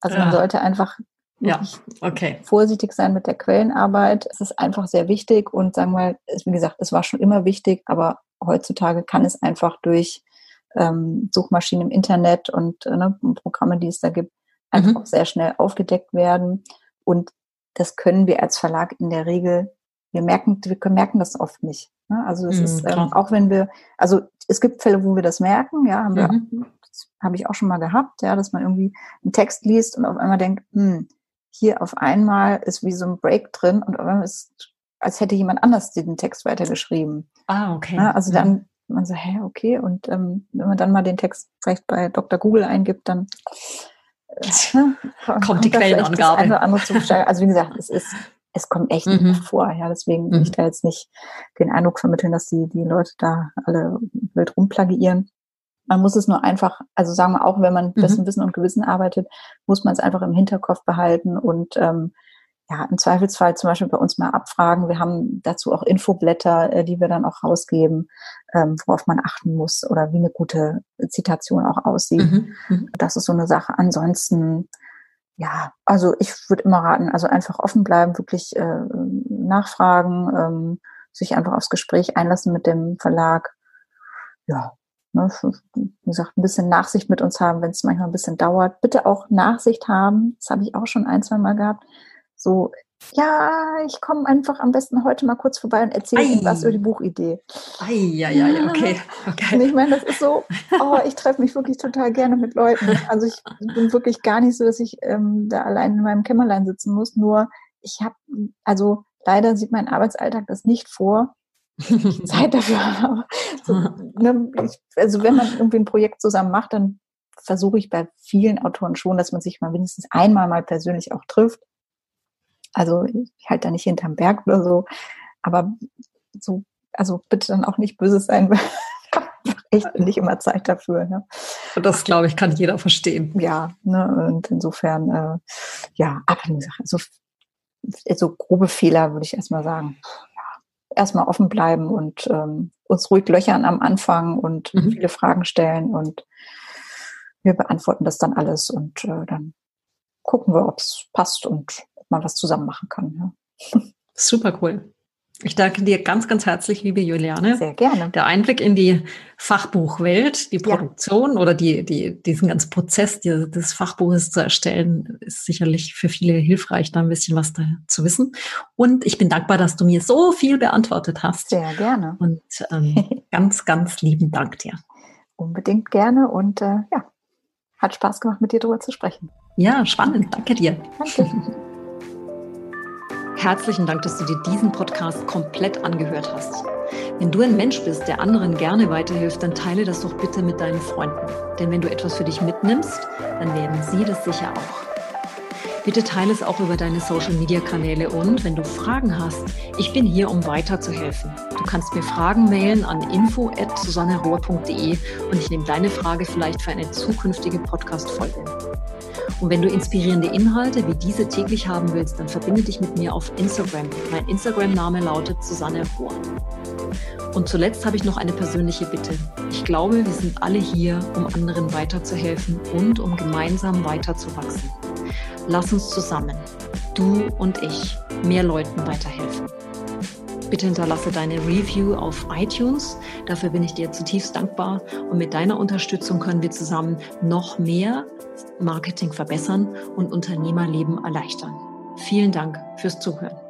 Also man Ja. sollte einfach Ja, okay. vorsichtig sein mit der Quellenarbeit. Es ist einfach sehr wichtig und sagen wir mal, wie gesagt, es war schon immer wichtig, aber heutzutage kann es einfach durch ähm, Suchmaschinen im Internet und äh, ne, Programme, die es da gibt, einfach Mhm. auch sehr schnell aufgedeckt werden. Und das können wir als Verlag in der Regel, wir merken, wir merken das oft nicht. Ne? Also das Mhm, ist, ähm, auch wenn wir, also es gibt Fälle, wo wir das merken, ja, haben wir, Mhm. das habe ich auch schon mal gehabt, ja, dass man irgendwie einen Text liest und auf einmal denkt, hm, hier auf einmal ist wie so ein Break drin und auf einmal ist, als hätte jemand anders den Text weitergeschrieben. Ah, okay. Ja, also Mhm. dann, man so, hä, okay, und ähm, wenn man dann mal den Text vielleicht bei Dr. Google eingibt, dann ne, kommt die Quellenangabe. Also wie gesagt, es ist es kommt echt mhm. nicht vor. Ja, deswegen will ich mhm. da jetzt nicht den Eindruck vermitteln, dass die, die Leute da alle wild rumplagiieren. Man muss es nur einfach, also sagen wir auch, wenn man mhm. besten Wissen und Gewissen arbeitet, muss man es einfach im Hinterkopf behalten und ähm, ja, im Zweifelsfall zum Beispiel bei uns mal abfragen. Wir haben dazu auch Infoblätter, äh, die wir dann auch rausgeben, ähm, worauf man achten muss oder wie eine gute Zitation auch aussieht. Mhm. mhm. Das ist so eine Sache. Ansonsten, ja, also ich würde immer raten, also einfach offen bleiben, wirklich äh, nachfragen, ähm, sich einfach aufs Gespräch einlassen mit dem Verlag. Ja, ne, wie gesagt, ein bisschen Nachsicht mit uns haben, wenn es manchmal ein bisschen dauert. Bitte auch Nachsicht haben. Das habe ich auch schon ein, zwei Mal gehabt so, ja, ich komme einfach am besten heute mal kurz vorbei und erzähle Ihnen was über die Buchidee. Ei, ja, ja, okay. okay. Und ich meine, das ist so, oh, ich treffe mich wirklich total gerne mit Leuten. Also ich bin wirklich gar nicht so, dass ich ähm, da allein in meinem Kämmerlein sitzen muss. Nur ich habe, also leider sieht mein Arbeitsalltag das nicht vor. Zeit dafür habe. So, ne, also wenn man irgendwie ein Projekt zusammen macht, dann versuche ich bei vielen Autoren schon, dass man sich mal mindestens einmal mal persönlich auch trifft also ich halte da nicht hinterm Berg oder so. Aber so, also bitte dann auch nicht böse sein, weil echt nicht immer Zeit dafür. Ne? Und das, glaube ich, kann jeder verstehen. Ja, ne, und insofern, äh, ja, aber so, so grobe Fehler würde ich erstmal sagen. Ja, erstmal offen bleiben und ähm, uns ruhig löchern am Anfang und mhm. viele Fragen stellen und wir beantworten das dann alles und äh, dann gucken wir, ob es passt und man was zusammen machen kann. Ja. Super cool. Ich danke dir ganz, ganz herzlich, liebe Juliane. Sehr gerne. Der Einblick in die Fachbuchwelt, die Produktion ja. oder die, die, diesen ganzen Prozess die, des Fachbuches zu erstellen, ist sicherlich für viele hilfreich, da ein bisschen was da zu wissen. Und ich bin dankbar, dass du mir so viel beantwortet hast. Sehr gerne. Und ähm, ganz, ganz lieben Dank dir. Unbedingt gerne und äh, ja, hat Spaß gemacht, mit dir darüber zu sprechen. Ja, spannend. Danke dir. Danke. Herzlichen Dank, dass du dir diesen Podcast komplett angehört hast. Wenn du ein Mensch bist, der anderen gerne weiterhilft, dann teile das doch bitte mit deinen Freunden. Denn wenn du etwas für dich mitnimmst, dann werden sie das sicher auch. Bitte teile es auch über deine Social-Media-Kanäle und wenn du Fragen hast, ich bin hier, um weiterzuhelfen. Du kannst mir Fragen mailen an info.susannerohr.de und ich nehme deine Frage vielleicht für eine zukünftige Podcast-Folge. Und wenn du inspirierende Inhalte wie diese täglich haben willst, dann verbinde dich mit mir auf Instagram. Mein Instagram-Name lautet Susanne Rohr. Und zuletzt habe ich noch eine persönliche Bitte. Ich glaube, wir sind alle hier, um anderen weiterzuhelfen und um gemeinsam weiterzuwachsen. Lass uns zusammen, du und ich, mehr Leuten weiterhelfen. Bitte hinterlasse deine Review auf iTunes. Dafür bin ich dir zutiefst dankbar. Und mit deiner Unterstützung können wir zusammen noch mehr Marketing verbessern und Unternehmerleben erleichtern. Vielen Dank fürs Zuhören.